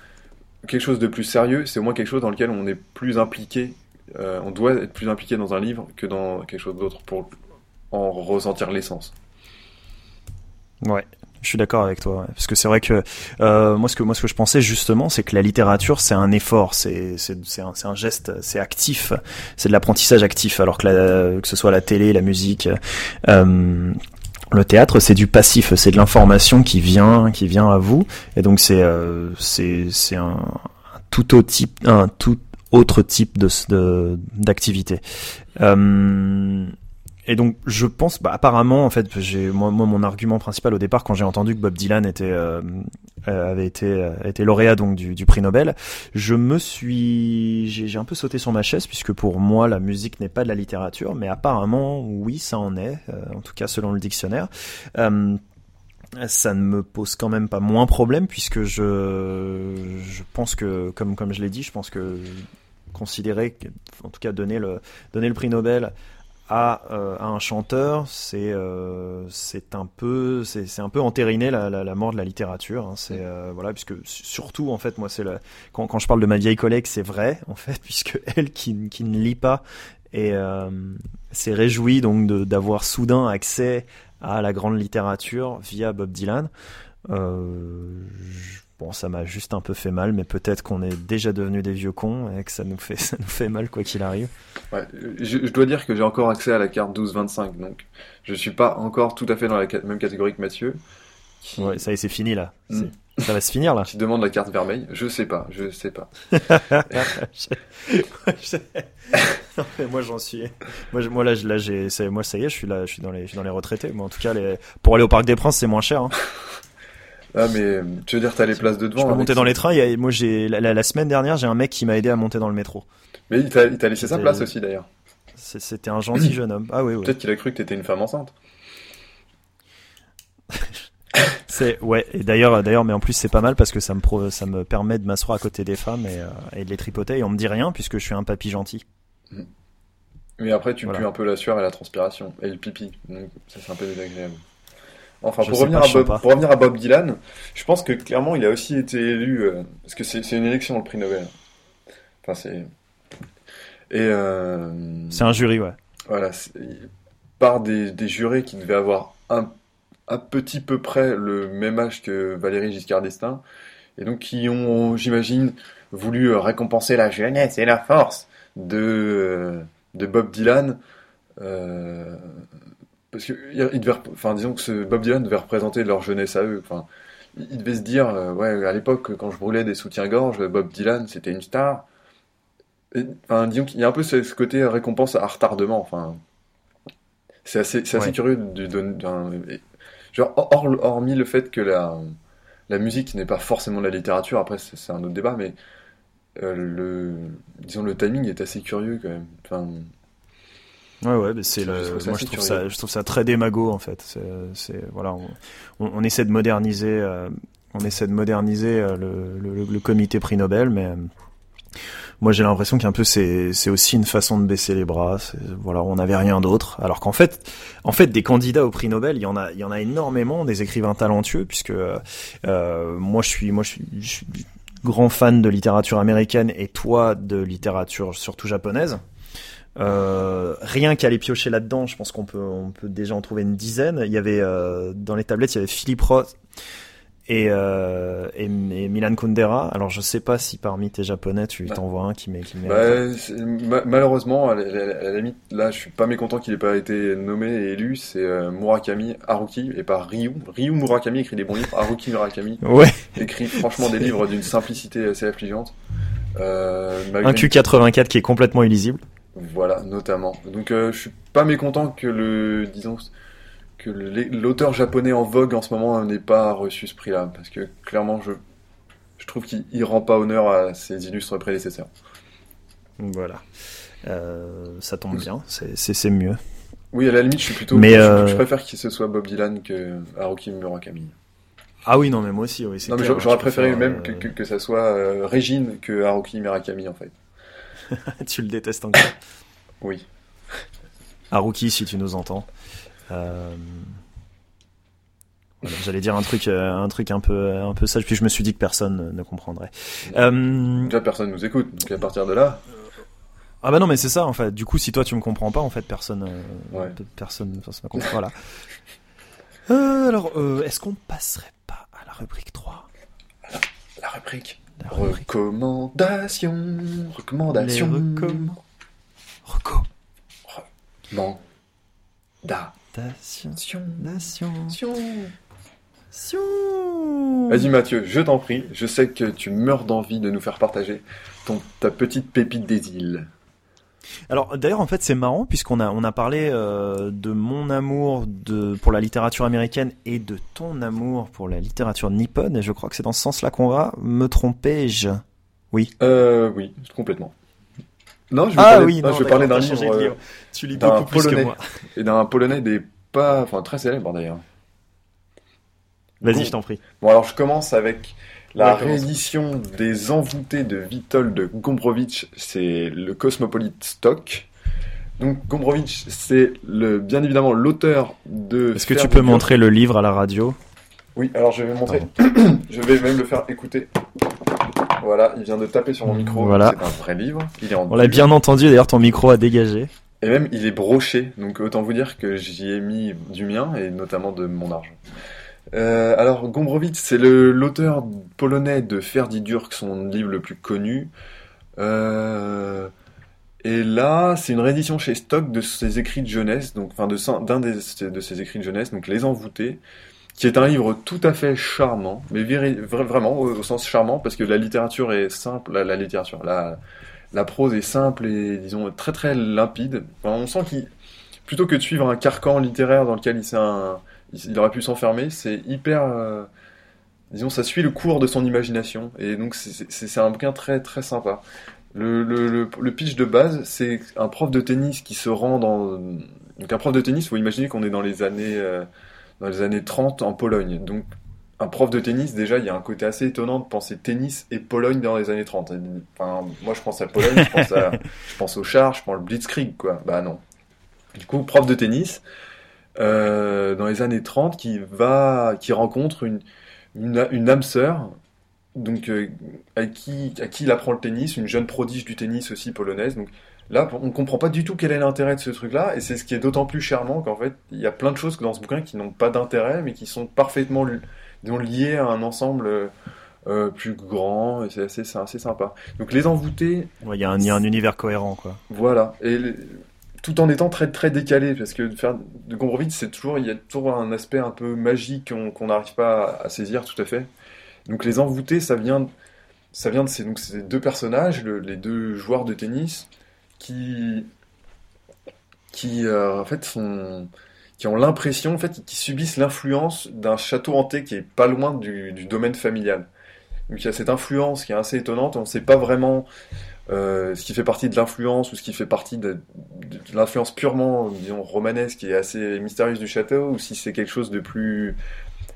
quelque chose de plus sérieux, c'est au moins quelque chose dans lequel on est plus impliqué. euh, on doit être plus impliqué dans un livre que dans quelque chose d'autre pour en ressentir l'essence. Ouais, je suis d'accord avec toi. Parce que c'est vrai que euh, moi, ce que moi, ce que je pensais justement, c'est que la littérature, c'est un effort, c'est c'est un, un geste, c'est actif, c'est de l'apprentissage actif. Alors que la, que ce soit la télé, la musique, euh, Le théâtre, c'est du passif, c'est de l'information qui vient, qui vient à vous, et donc c'est euh, c'est c'est un, tout autre type, un tout autre type de de- d'activité. Euh, et donc je pense, bah, apparemment en fait, j'ai moi, mon argument principal au départ quand j'ai entendu que Bob Dylan était euh, euh, avait été euh, été lauréat donc du, prix Nobel, je me suis j'ai un peu sauté sur ma chaise puisque pour moi la musique n'est pas de la littérature, mais apparemment oui ça en est, en tout cas selon le dictionnaire. Ça ne me pose quand même pas moins problème puisque je je pense que comme comme je l'ai dit, je pense que considérer en tout cas donner le donner le prix Nobel à, euh, à un chanteur, c'est euh, c'est un peu c'est c'est un peu entériner la, la, la mort de la littérature. Hein, c'est euh, voilà puisque surtout en fait moi c'est quand quand je parle de ma vieille collègue c'est vrai en fait puisque elle qui qui ne lit pas et euh, s'est réjouie donc d'avoir soudain accès à la grande littérature via Bob Dylan. Euh, je- bon, ça m'a juste un peu fait mal, mais peut-être qu'on est déjà devenu des vieux cons et que ça nous fait ça nous fait mal quoi qu'il arrive. Ouais, je, je dois dire que j'ai encore accès à la carte 12-25, donc je suis pas encore tout à fait dans la même catégorie que Mathieu, qui, Ouais, ça y est, c'est fini là. Mm. C'est- Ça va se finir là. qui demande la carte vermeille. Je sais pas, je sais pas. Non, mais moi j'en suis. Moi, moi là, j'ai, moi ça y est, je suis là, je suis dans les, je suis dans les retraités. Moi en tout cas, les... pour aller au Parc des Princes, c'est moins cher. Hein. Ah, mais tu veux dire, t'as les places de devant Je peux avec- monter dans les trains. il y a- moi j'ai, la, la- la semaine dernière, j'ai un mec qui m'a aidé à monter dans le métro. Mais il t'a il t'a laissé sa place aussi d'ailleurs. C'était un gentil jeune homme. Ah oui, oui. Peut-être qu'il a cru que t'étais une femme enceinte. C'est ouais. Et d'ailleurs, d'ailleurs, mais en plus c'est pas mal parce que ça me pro- ça me permet de m'asseoir à côté des femmes et, euh, et de les tripoter. Et on me dit rien puisque je suis un papy gentil. Mais après, tu Voilà. pues un peu la sueur et la transpiration, et le pipi. Donc, ça, c'est un peu désagréable. Enfin, pour revenir, pas, à Bob, pas. pour revenir à Bob Dylan, je pense que clairement, il a aussi été élu, euh, parce que c'est une élection, le prix Nobel. Enfin, c'est. Et. Euh, C'est un jury, ouais. Voilà, par des, des jurés qui devaient avoir un, un petit peu près le même âge que Valéry Giscard d'Estaing, et donc qui ont, j'imagine, voulu euh, récompenser la jeunesse et la force de, de Bob Dylan, euh, parce que il devait, enfin, disons que ce Bob Dylan devait représenter leur jeunesse à eux. Enfin, il devait se dire, euh, ouais, à l'époque, quand je brûlais des soutiens-gorge, Bob Dylan, c'était une star. Et, enfin, disons qu'il y a un peu ce, ce côté récompense à retardement. Enfin, c'est assez, c'est assez Ouais. curieux de donner. d'un- et- Genre, hors, hormis le fait que la, la musique n'est pas forcément de la littérature, après c'est c'est un autre débat, mais euh, le, disons le timing est assez curieux quand même. Enfin, Ouais, ouais, mais c'est le. Moi, je trouve ça, je trouve ça très démago en fait. C'est, voilà, on, on, on essaie de moderniser, euh, on essaie de moderniser euh, le, le, le comité prix Nobel, mais euh, moi j'ai l'impression qu'un peu c'est, c'est aussi une façon de baisser les bras. Voilà, on n'avait rien d'autre. Alors qu'en fait, en fait, des candidats au prix Nobel, il y en a, il y en a énormément, des écrivains talentueux, puisque euh, euh, moi je suis, moi je suis, je suis grand fan de littérature américaine et toi de littérature surtout japonaise. Euh, rien qu'à aller piocher là-dedans, je pense qu'on peut, on peut déjà en trouver une dizaine. Il y avait euh, dans les tablettes, il y avait Philippe Roth et, euh, et, et Milan Kundera. Alors je sais pas si parmi tes japonais tu t'en vois un qui met qui met. bah, malheureusement, à la, à limite, là, je suis pas mécontent qu'il ait pas été nommé et élu. C'est Murakami Haruki et pas Ryu. Ryu Murakami écrit des bons livres. Haruki Murakami Ouais, écrit franchement des livres d'une simplicité assez affligeante. Un Q84 qui est complètement illisible. Voilà, notamment. Donc euh, je suis pas mécontent que le, disons, que l'auteur japonais en vogue en ce moment n'ait pas reçu ce prix-là, parce que clairement je, je trouve qu'il il rend pas honneur à ses illustres prédécesseurs. Voilà. Euh, ça tombe bien, c'est mieux. Oui, à la limite, je suis plutôt, Mais, je, euh, je préfère qu'il ce soit Bob Dylan que Haruki Murakami. Ah oui, non mais moi aussi, oui. Non, mais j'aurais je préféré préfère, même que, euh, que, que ça soit euh, Régine que Haruki Murakami en fait. tu le détestes encore. Oui. Haruki, si tu nous entends. Euh, voilà, J'allais dire un truc, euh, un truc un peu, un peu sage, puis je me suis dit que personne ne- comprendrait. Euh, Déjà personne nous écoute, donc à partir de là, ah bah non, mais c'est ça en fait. Du coup, si toi tu me comprends pas, en fait, personne, euh, Ouais. pe- personne, personne ne comprend. Voilà. Alors, est-ce qu'on passerait pas à la rubrique 3 la. La rubrique Recommandation, recommandation. recomm- Reco. Sion. Vas-y Mathieu, je t'en prie, je sais que tu meurs d'envie de nous faire partager ton, ta petite pépite des îles. Alors d'ailleurs en fait c'est marrant puisqu'on a on a parlé euh, de mon amour de pour la littérature américaine et de ton amour pour la littérature nippone et je crois que c'est dans ce sens-là qu'on va. Me trompais-je Oui. Euh, oui, complètement. Non, je vais Ah parler, oui, non, non, je vais parler d'un livre, euh. Tu lis beaucoup plus que Polonais. moi. et d'un polonais des pas, enfin très célèbre d'ailleurs. Vas-y, Bon. je t'en prie. Bon alors je commence avec la Ouais, réédition des Envoûtés de Witold Gombrowicz, c'est le Cosmopolite Stock. Donc Gombrowicz, c'est le, bien évidemment l'auteur de... Est-ce que tu peux montrer le livre à la radio? Oui, alors je vais montrer. je vais même le faire écouter. Voilà, il vient de taper sur mon micro. Voilà. C'est un vrai livre. Il est en On l'a bien entendu d'ailleurs ton micro a dégagé. Et même, il est broché, donc autant vous dire que j'y ai mis du mien, et notamment de mon argent. Euh, alors, Gombrowicz, c'est l'auteur polonais de Ferdi Durk, son livre le plus connu. Euh, et là, c'est une réédition chez Stock de ses écrits de jeunesse, donc enfin de d'un des- de ses écrits de jeunesse, donc Les Envoûtés, qui est un livre tout à fait charmant, mais vraiment au, sens charmant, parce que la littérature est simple, la, littérature, la, la prose est simple et disons très très limpide. On sent qu'il, plutôt que de suivre un carcan littéraire dans lequel il, s'est un- il, aurait pu s'enfermer, c'est hyper, euh, disons, ça suit le cours de son imagination et donc c'est- un bouquin très très sympa. Le, le, le, le pitch de base, c'est un prof de tennis qui se rend dans donc un prof de tennis. Faut imaginer qu'on est dans les années euh, dans les années 30 en Pologne. Donc un prof de tennis, déjà, il y a un côté assez étonnant de penser tennis et Pologne dans les années 30. Enfin, moi, je pense à Pologne, je pense, à, je pense au char, je pense au Blitzkrieg, quoi. Bah non. Du coup, prof de tennis, euh, dans les années 30, qui va, qui rencontre une, une, une âme sœur, donc, euh, à qui, à qui il apprend le tennis, une jeune prodige du tennis aussi polonaise. Donc, là, on comprend pas du tout quel est l'intérêt de ce truc-là, et c'est ce qui est d'autant plus charmant qu'en fait, il y a plein de choses dans ce bouquin qui n'ont pas d'intérêt, mais qui sont parfaitement disons, liées à un ensemble euh, plus grand, et c'est assez, assez sympa. Donc, les envoûtés, Ouais, Il y, a un- il y a un univers cohérent quoi. voilà, et tout en étant très très décalé, parce que de faire de Gombrowicz, c'est toujours, il y a toujours un aspect un peu magique qu'on n'arrive pas à, saisir tout à fait. Donc les envoûtés, ça vient, ça vient de ces, deux personnages, le- les deux joueurs de tennis, qui, qui euh, en fait qui ont l'impression, en fait, qui subissent l'influence d'un château hanté qui est pas loin du, du domaine familial. Donc il y a cette influence qui est assez étonnante, on ne sait pas vraiment euh, ce qui fait partie de l'influence ou ce qui fait partie de, de- de l'influence purement, disons, romanesque qui est assez mystérieuse du château, ou si c'est quelque chose de plus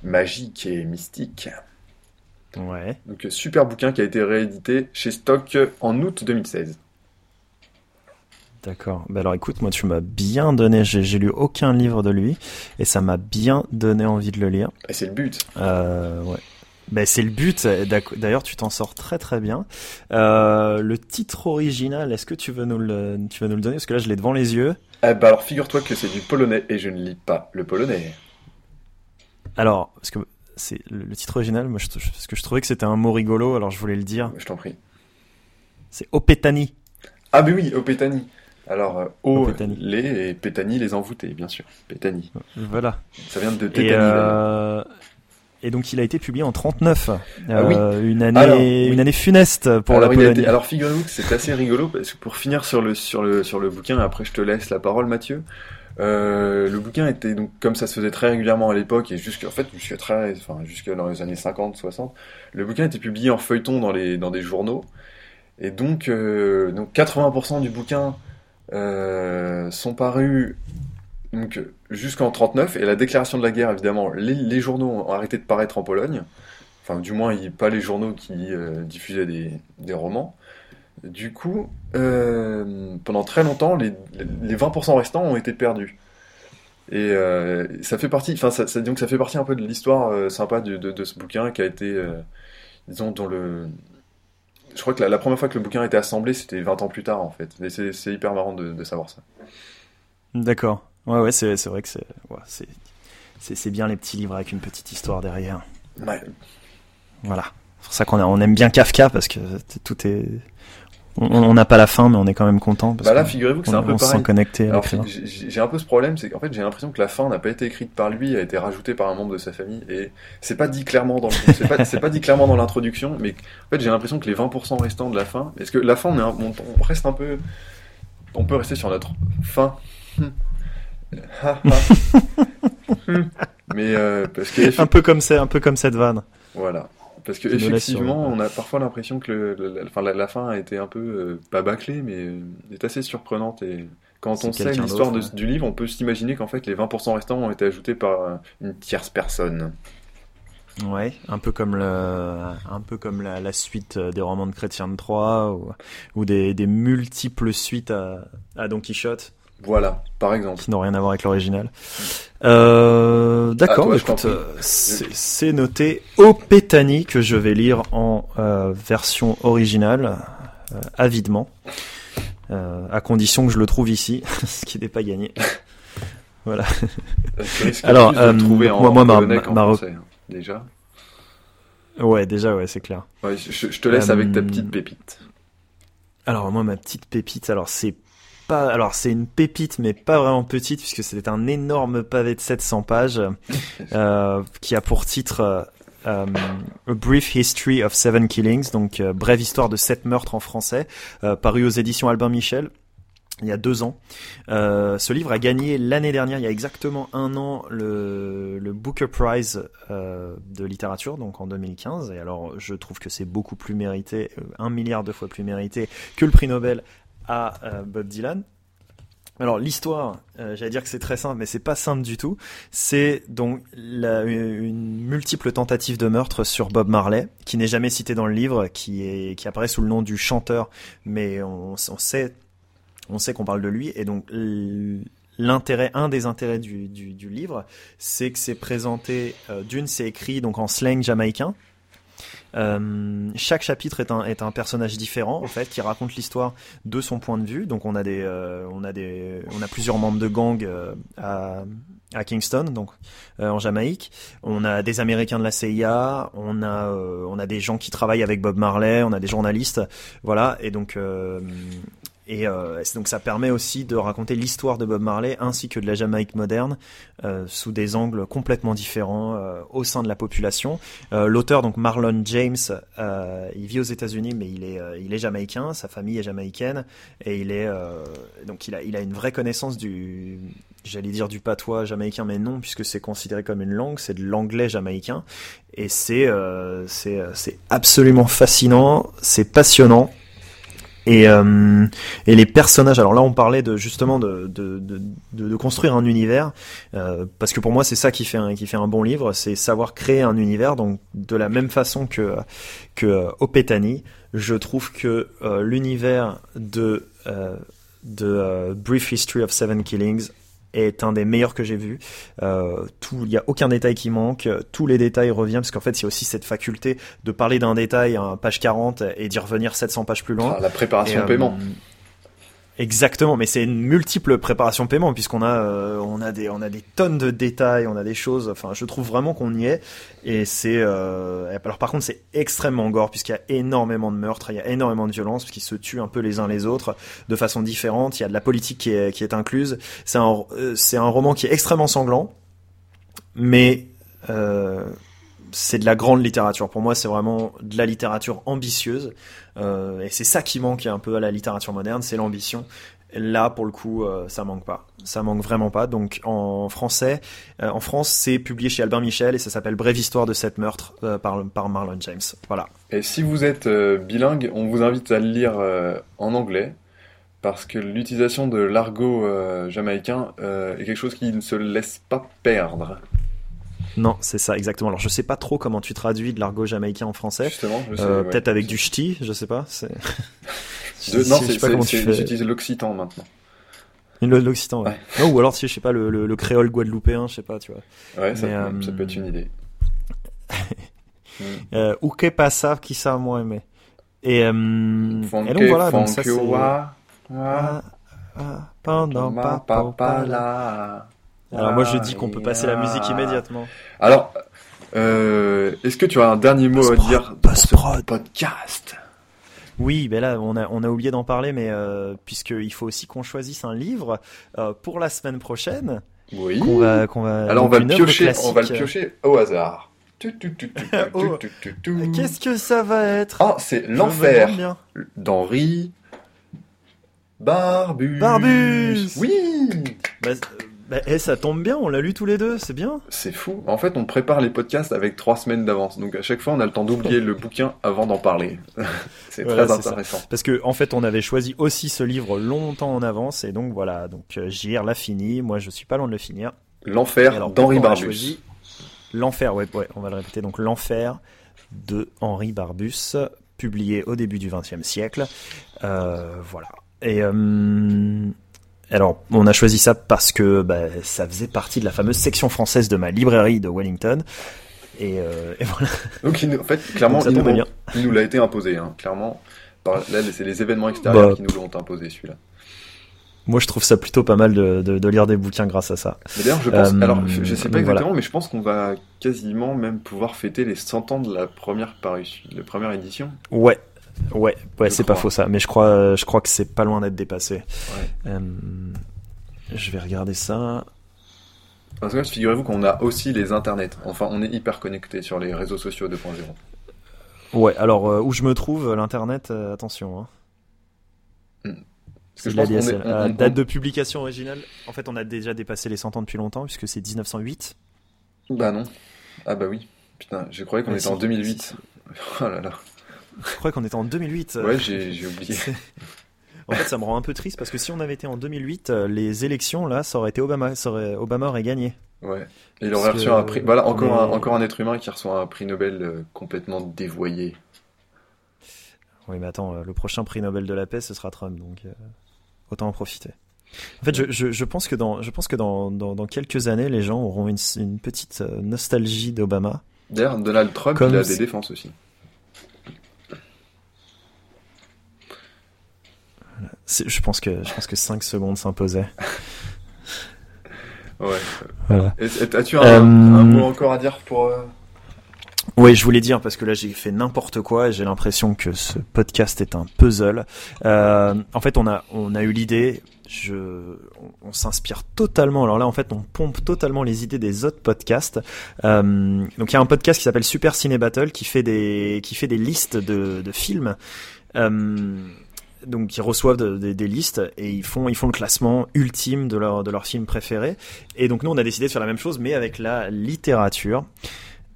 magique et mystique. Ouais. Donc, super bouquin qui a été réédité chez Stock en août 2016. D'accord. Bah alors écoute, moi tu m'as bien donné, j'ai j'ai lu aucun livre de lui et ça m'a bien donné envie de le lire. Et c'est le but. Euh, ouais. Ben, c'est le but. D'ailleurs, tu t'en sors très très bien. Euh, le titre original, est-ce que tu veux nous le, tu veux nous le donner? Parce que là, je l'ai devant les yeux. Eh ben alors, figure-toi que c'est du polonais et je ne lis pas le polonais. Alors, parce que c'est le, titre original, moi, je, parce que je trouvais que c'était un mot rigolo, alors je voulais le dire. Je t'en prie. C'est Opetani. Ah, mais oui, au Pétani. Alors, euh, Opétanie. les et Pétani les envoûtés, bien sûr. Pétani. Voilà. Ça vient de Et, Tétani. d'ailleurs. euh, et donc, il a été publié en 39. Ah oui. Euh, Une année, Alors, une année funeste pour alors, la Pologne. été- alors figurez-vous que c'est assez rigolo parce que pour finir sur le sur le sur le bouquin, après je te laisse la parole, Mathieu. Euh, le bouquin était donc comme ça se faisait très régulièrement à l'époque et jusqu'en fait jusqu'à très enfin jusque dans les années 50 60 le bouquin était publié en feuilleton dans les dans des journaux et donc euh, donc 80% du bouquin euh, sont parus donc jusqu'en 39 et la déclaration de la guerre évidemment les, journaux ont arrêté de paraître en Pologne. Enfin du moins pas les journaux qui euh, diffusaient des, romans. Du coup euh, pendant très longtemps les, les 20% restants ont été perdus. Et euh, ça fait partie enfin ça, ça- fait partie un peu de l'histoire euh, sympa de, ce bouquin qui a été euh, disons dans le je crois que la, première fois que le bouquin a été assemblé c'était 20 ans plus tard en fait. Et c'est hyper marrant de savoir ça. D'accord. Ouais, ouais, c'est vrai que c'est ouais, c'est bien les petits livres avec une petite histoire derrière. ouais, Voilà. C'est pour ça qu'on a- on aime bien Kafka parce que tout est On n'a pas la fin, mais on est quand même content. Parce Bah là, figurez-vous que c'est un peu on se pareil. sent connecté j'ai un peu ce problème, c'est qu'en fait, j'ai l'impression que la fin n'a pas été écrite par lui, a été rajoutée par un membre de sa famille, et c'est pas dit clairement dans c'est pas, dit clairement dans l'introduction, mais en fait, j'ai l'impression que les 20% restants de la fin, parce que la fin, on, est un- on, on reste un peu, on peut rester sur notre fin? Mais euh, parce que Un peu comme c'est, un peu comme cette vanne. voilà. Parce que effectivement, on a parfois l'impression que le, le- la, enfin, la, la fin a été un peu euh, pas bâclée, mais euh, est assez surprenante. Et quand on sait l'histoire ouais. du livre, on peut s'imaginer qu'en fait les 20% restants ont été ajoutés par une tierce personne. Ouais, un peu comme le, un peu comme la, la suite des romans de Chrétien de Troyes ou, ou des, des multiples suites à, à Don Quichotte Voilà, par exemple. qui n'ont rien à voir avec l'original. Euh, D'accord, bah, t'en écoute, euh, c'est noté au Pétani que je vais lire en euh, version originale, euh, avidement, à condition que je le trouve ici, ce qui n'est pas gagné. Voilà. Alors, trouver en moi- moi, ma- français, hein, déjà. Ouais, déjà, ouais, c'est clair. Ouais, je, je te laisse avec ta petite pépite. Alors moi ma petite pépite, alors c'est pas, alors c'est une pépite mais pas vraiment petite puisque c'est un énorme pavé de 700 pages euh, qui a pour titre euh, A Brief History of Seven Killings, donc euh, brève histoire de sept meurtres en français, paru aux éditions Albin Michel. Il y a deux ans. Euh, ce livre a gagné l'année dernière, il y a exactement un an, le, le Booker Prize euh, de littérature, donc en 2015. Et alors, je trouve que c'est beaucoup plus mérité, un milliard de fois plus mérité que le prix Nobel à euh, Bob Dylan. Alors l'histoire, euh, j'allais dire que c'est très simple, mais c'est pas simple du tout. C'est donc une multiple tentative de meurtre sur Bob Marley, qui n'est jamais cité dans le livre, qui est qui apparaît sous le nom du chanteur, mais on, sait on sait qu'on parle de lui, et donc l'intérêt, un des intérêts du, du, du livre, c'est que c'est présenté euh, d'une, c'est écrit donc en slang jamaïcain. Euh, chaque chapitre est un, est un personnage différent en fait qui raconte l'histoire de son point de vue. Donc on a des euh, on a des on a plusieurs membres de gang euh, à à Kingston donc en Jamaïque. On a des Américains de la CIA, on a on a des gens qui travaillent avec Bob Marley, on a des journalistes, voilà et donc et euh, donc ça permet aussi de raconter l'histoire de Bob Marley ainsi que de la Jamaïque moderne euh, sous des angles complètement différents euh, au sein de la population. Euh, L'auteur donc Marlon James, euh, il vit aux États-Unis mais il est euh, il est jamaïcain, sa famille est jamaïcaine et il est donc il a il a une vraie connaissance du j'allais dire du patois jamaïcain mais non puisque c'est considéré comme une langue, c'est de l'anglais jamaïcain et c'est c'est c'est absolument fascinant, c'est passionnant. Et, euh, et les personnages, alors là on parlait de justement de, de, de, de, construire un univers, euh, parce que pour moi c'est ça qui fait un, qui fait un bon livre, c'est savoir créer un univers. Donc de la même façon que que euh, Opetani, je trouve que euh, l'univers de euh, de euh, Brief History of Seven Killings est un des meilleurs que j'ai vus. Euh, tout, il y a aucun détail qui manque, tous les détails reviennent parce qu'en fait, il y a aussi cette faculté de parler d'un détail à page 40 et d'y revenir 700 pages plus loin. Ah, la préparation Et, euh, paiement. Exactement, mais c'est une multiple préparation paiement puisqu'on a euh, on a des on a des tonnes de détails, on a des choses. Enfin, je trouve vraiment qu'on y est et c'est euh, alors par contre c'est extrêmement gore puisqu'il y a énormément de meurtres, il y a énormément de violence puisqu'ils se tuent un peu les uns les autres de façon différente. Il y a de la politique qui est qui est incluse. C'est un euh, c'est un roman qui est extrêmement sanglant, mais euh, c'est de la grande littérature. Pour moi, c'est vraiment de la littérature ambitieuse. Euh, et c'est ça qui manque un peu à la littérature moderne, c'est l'ambition. Là, pour le coup, euh, ça manque pas. Ça manque vraiment pas. Donc, en français, euh, en France, c'est publié chez Albin Michel et ça s'appelle Brève histoire de sept meurtres euh, par, par Marlon James. Voilà. Et si vous êtes bilingue, on vous invite à le lire en anglais, parce que l'utilisation de l'argot jamaïcain est quelque chose qui ne se laisse pas perdre. Non, c'est ça, exactement. Alors, je sais pas trop comment tu traduis de l'argot jamaïcain en français. Justement, je sais, Euh, ouais. Peut-être avec du ch'ti, je sais pas. C'est... De- Je non, sais c'est, pas comment tu fais. ils utilisent l'occitan maintenant. L'occitan, ouais. Ou alors, si, je sais pas, le, le, le créole guadeloupéen, je sais pas, tu vois. Ouais, ça, peut, euh, ça peut être une idée. Euh, ou que passa, qui ça moi aimé. Et, euh, donc voilà, donc ça c'est... Ah, ah, pendant papa là. Alors moi je dis qu'on peut passer la musique immédiatement. Alors, euh, est-ce que tu as un dernier mot à dire dans ce podcast? Oui, ben là, on a, on a oublié d'en parler, mais euh, puisqu'il faut aussi qu'on choisisse un livre euh, pour la semaine prochaine. Oui. Qu'on va, qu'on va, Alors on va le piocher, on va le piocher au hasard. Oh. Qu'est-ce que ça va être? Ah, c'est l'enfer d'Henri Barbus. Barbus Oui Bah, euh, bah, eh, ça tombe bien, on l'a lu tous les deux, c'est bien. C'est fou. En fait, on prépare les podcasts avec trois semaines d'avance. Donc à chaque fois, on a le temps d'oublier le bouquin avant d'en parler. c'est Voilà, très intéressant. Parce que en fait, on avait choisi aussi ce livre longtemps en avance, et donc voilà. Donc euh, JR l'a fini. Moi, je suis pas loin de le finir. Et L'enfer d'Henri Barbus. L'enfer, ouais, ouais, on va le répéter. Donc l'enfer de Henri Barbus, publié au début du XXe siècle. Euh, voilà. Et euh, alors, on a choisi ça parce que bah, ça faisait partie de la fameuse section française de ma librairie de Wellington. Et, euh, et voilà. Donc il nous- en fait, clairement, il nous, bien. il nous l'a été imposé. Hein. Clairement, Par- là, c'est les événements extérieurs Bah. qui nous l'ont imposé celui-là. Moi, je trouve ça plutôt pas mal de, de, de lire des bouquins grâce à ça. D'ailleurs, je pense, Euh, alors je, je sais pas exactement, voilà. mais je pense qu'on va quasiment même pouvoir fêter les 100 ans de la première parution, de la première édition. Ouais, ouais, ouais, c'est pas faux ça. Mais je crois, je crois que c'est pas loin d'être dépassé. Ouais. Euh, je vais regarder ça. Parce que figurez-vous qu'on a aussi les internets. Enfin, on est hyper connecté sur les réseaux sociaux 2.0. Ouais, alors euh, où je me trouve, l'internet, euh, attention. Hein. Hmm. Je la pense qu'on DSL. est- on- Euh, on- date de publication originale. En fait, on a déjà dépassé les 100 ans depuis longtemps puisque c'est 1908. Bah non. Ah bah oui. Putain, je croyais qu'on était en 2008. si, Oh là là. Je crois qu'on était en 2008. euh, Ouais, j'ai oublié. En fait, ça me rend un peu triste parce que si on avait été en 2008, euh, les élections là, ça aurait été Obama, ça aurait, Obama aurait gagné. Ouais. Et il aurait reçu un prix. Voilà, encore, mais- un, encore un être humain qui reçoit un prix Nobel euh, complètement dévoyé. Oui, mais attends, le prochain prix Nobel de la paix, ce sera Trump, donc euh, autant en profiter. En fait, je, je, je pense que dans, je pense que dans, dans, dans quelques années, les gens auront une, une petite nostalgie d'Obama. D'ailleurs, Donald Trump, Comme il a des défenses aussi. Je pense que, je pense que 5 secondes s'imposaient. Ouais. Voilà. As-tu un, Euh, un mot encore à dire pour. euh, Oui, je voulais dire parce que là j'ai fait n'importe quoi et j'ai l'impression que ce podcast est un puzzle. Euh, en fait, on a on a eu l'idée, je on, on s'inspire totalement. Alors là, en fait, on pompe totalement les idées des autres podcasts. Euh, donc il y a un podcast qui s'appelle Super Ciné Battle qui fait des qui fait des listes de de films. Euh, donc ils reçoivent de- de- des listes et ils font ils font le classement ultime de leur de leur film préféré. Et donc nous on a décidé de faire la même chose mais avec la littérature.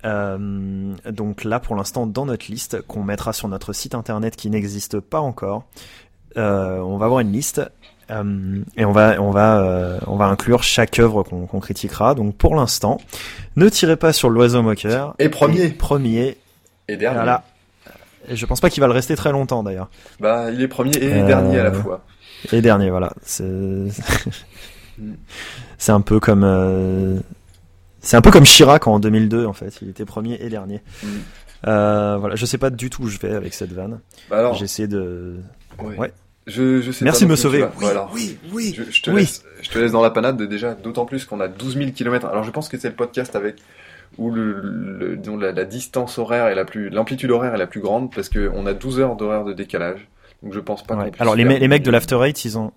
Euh, donc là, pour l'instant, dans notre liste qu'on mettra sur notre site internet qui n'existe pas encore, euh, on va avoir une liste euh, et on va on va euh, on va inclure chaque œuvre qu'on critiquera. Donc pour l'instant, ne tirez pas sur l'oiseau moqueur. Et premier. premier. Et dernier. Voilà. Et je pense pas qu'il va le rester très longtemps d'ailleurs. Bah, il est premier et Euh, dernier à la fois. Et dernier, voilà. C'est un peu comme euh, c'est un peu comme Chirac en 2002 en fait. Il était premier et dernier. Mm. Euh, voilà, je sais pas du tout où je vais avec cette vanne. Bah alors, J'essaie de. ouais. ouais. Je, je sais Merci pas de me sauver. Oui, Voilà. oui, oui. Je, je te oui. laisse, je te laisse dans la panade déjà, d'autant plus qu'on a 12 000 km. Alors je pense que c'est le podcast avec où le, le- disons, la, la distance horaire est la plus, l'amplitude horaire est la plus grande parce que on a 12 heures d'horaire de décalage. Donc je pense pas Ouais. qu'on puisse Alors les, faire me- les mecs de l'After Eight, ils ont.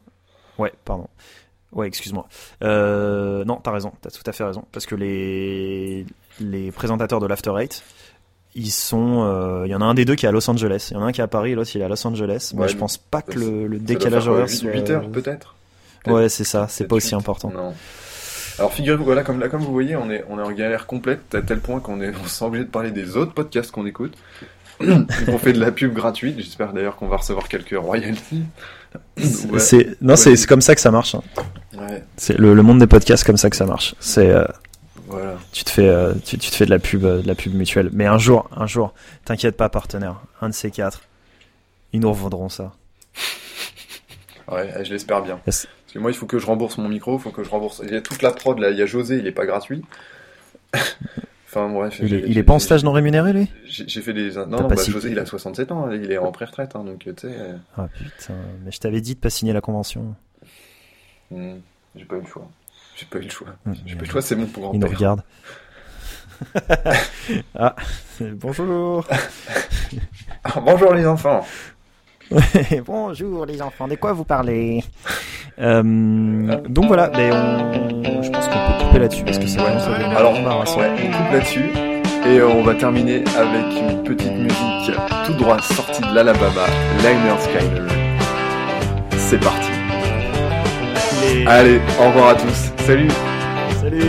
Ouais, pardon. Ouais, excuse-moi. Euh, non, t'as raison, t'as tout à fait raison, parce que les les présentateurs de l'After Eight, ils sont. euh, Il y en a un des deux qui est à Los Angeles, il y en a un qui est à Paris, l'autre il est à Los Angeles. mais Ouais, je pense pas que le, décalage horaire soit. huit heures peut-être. Ouais, c'est ça, c'est pas aussi important. Non. Alors figurez-vous, voilà, comme, là, comme vous voyez, on est, on est en galère complète à tel point qu'on est, on se sent obligé de parler des autres podcasts qu'on écoute. On fait de la pub gratuite. J'espère d'ailleurs qu'on va recevoir quelques royalties. Ouais. C'est non, Ouais. c'est c'est comme ça que ça marche. hein. Ouais, C'est le, le monde des podcasts comme ça que ça marche. C'est euh, voilà. tu te fais euh, tu, tu te fais de la pub euh, de la pub mutuelle. Mais un jour, un jour, t'inquiète pas, partenaire, un de ces quatre, ils nous revendront ça. Ouais, je l'espère bien. Yes. Parce que moi, il faut que je rembourse mon micro, il faut que je rembourse. Il y a toute la prod là, il y a José, il est pas gratuit. enfin bref. Il est, il j'ai- est pas en stage non rémunéré lui? J'ai fait des. Non, non, bah. José, il a 67 ans, il est en pré-retraite, hein, donc tu sais. euh, Ah putain, mais je t'avais dit de pas signer la convention. hmm, j'ai pas eu le choix. J'ai pas eu le choix. Hum, J'ai pas eu le choix, c'est mon pour Il nous regarde. ah, bonjour. Ah, bonjour les enfants. Bonjour les enfants, de quoi vous parlez? Euh, Donc voilà, mais on, je pense qu'on peut couper là-dessus parce que ça commence à devenir Alors, embarrassant. ouais, on coupe là-dessus. Et euh, on va terminer avec une petite musique tout droit sortie de l'Alabama, Liner Skyler. C'est parti. Les- Allez, au revoir à tous. Salut Salut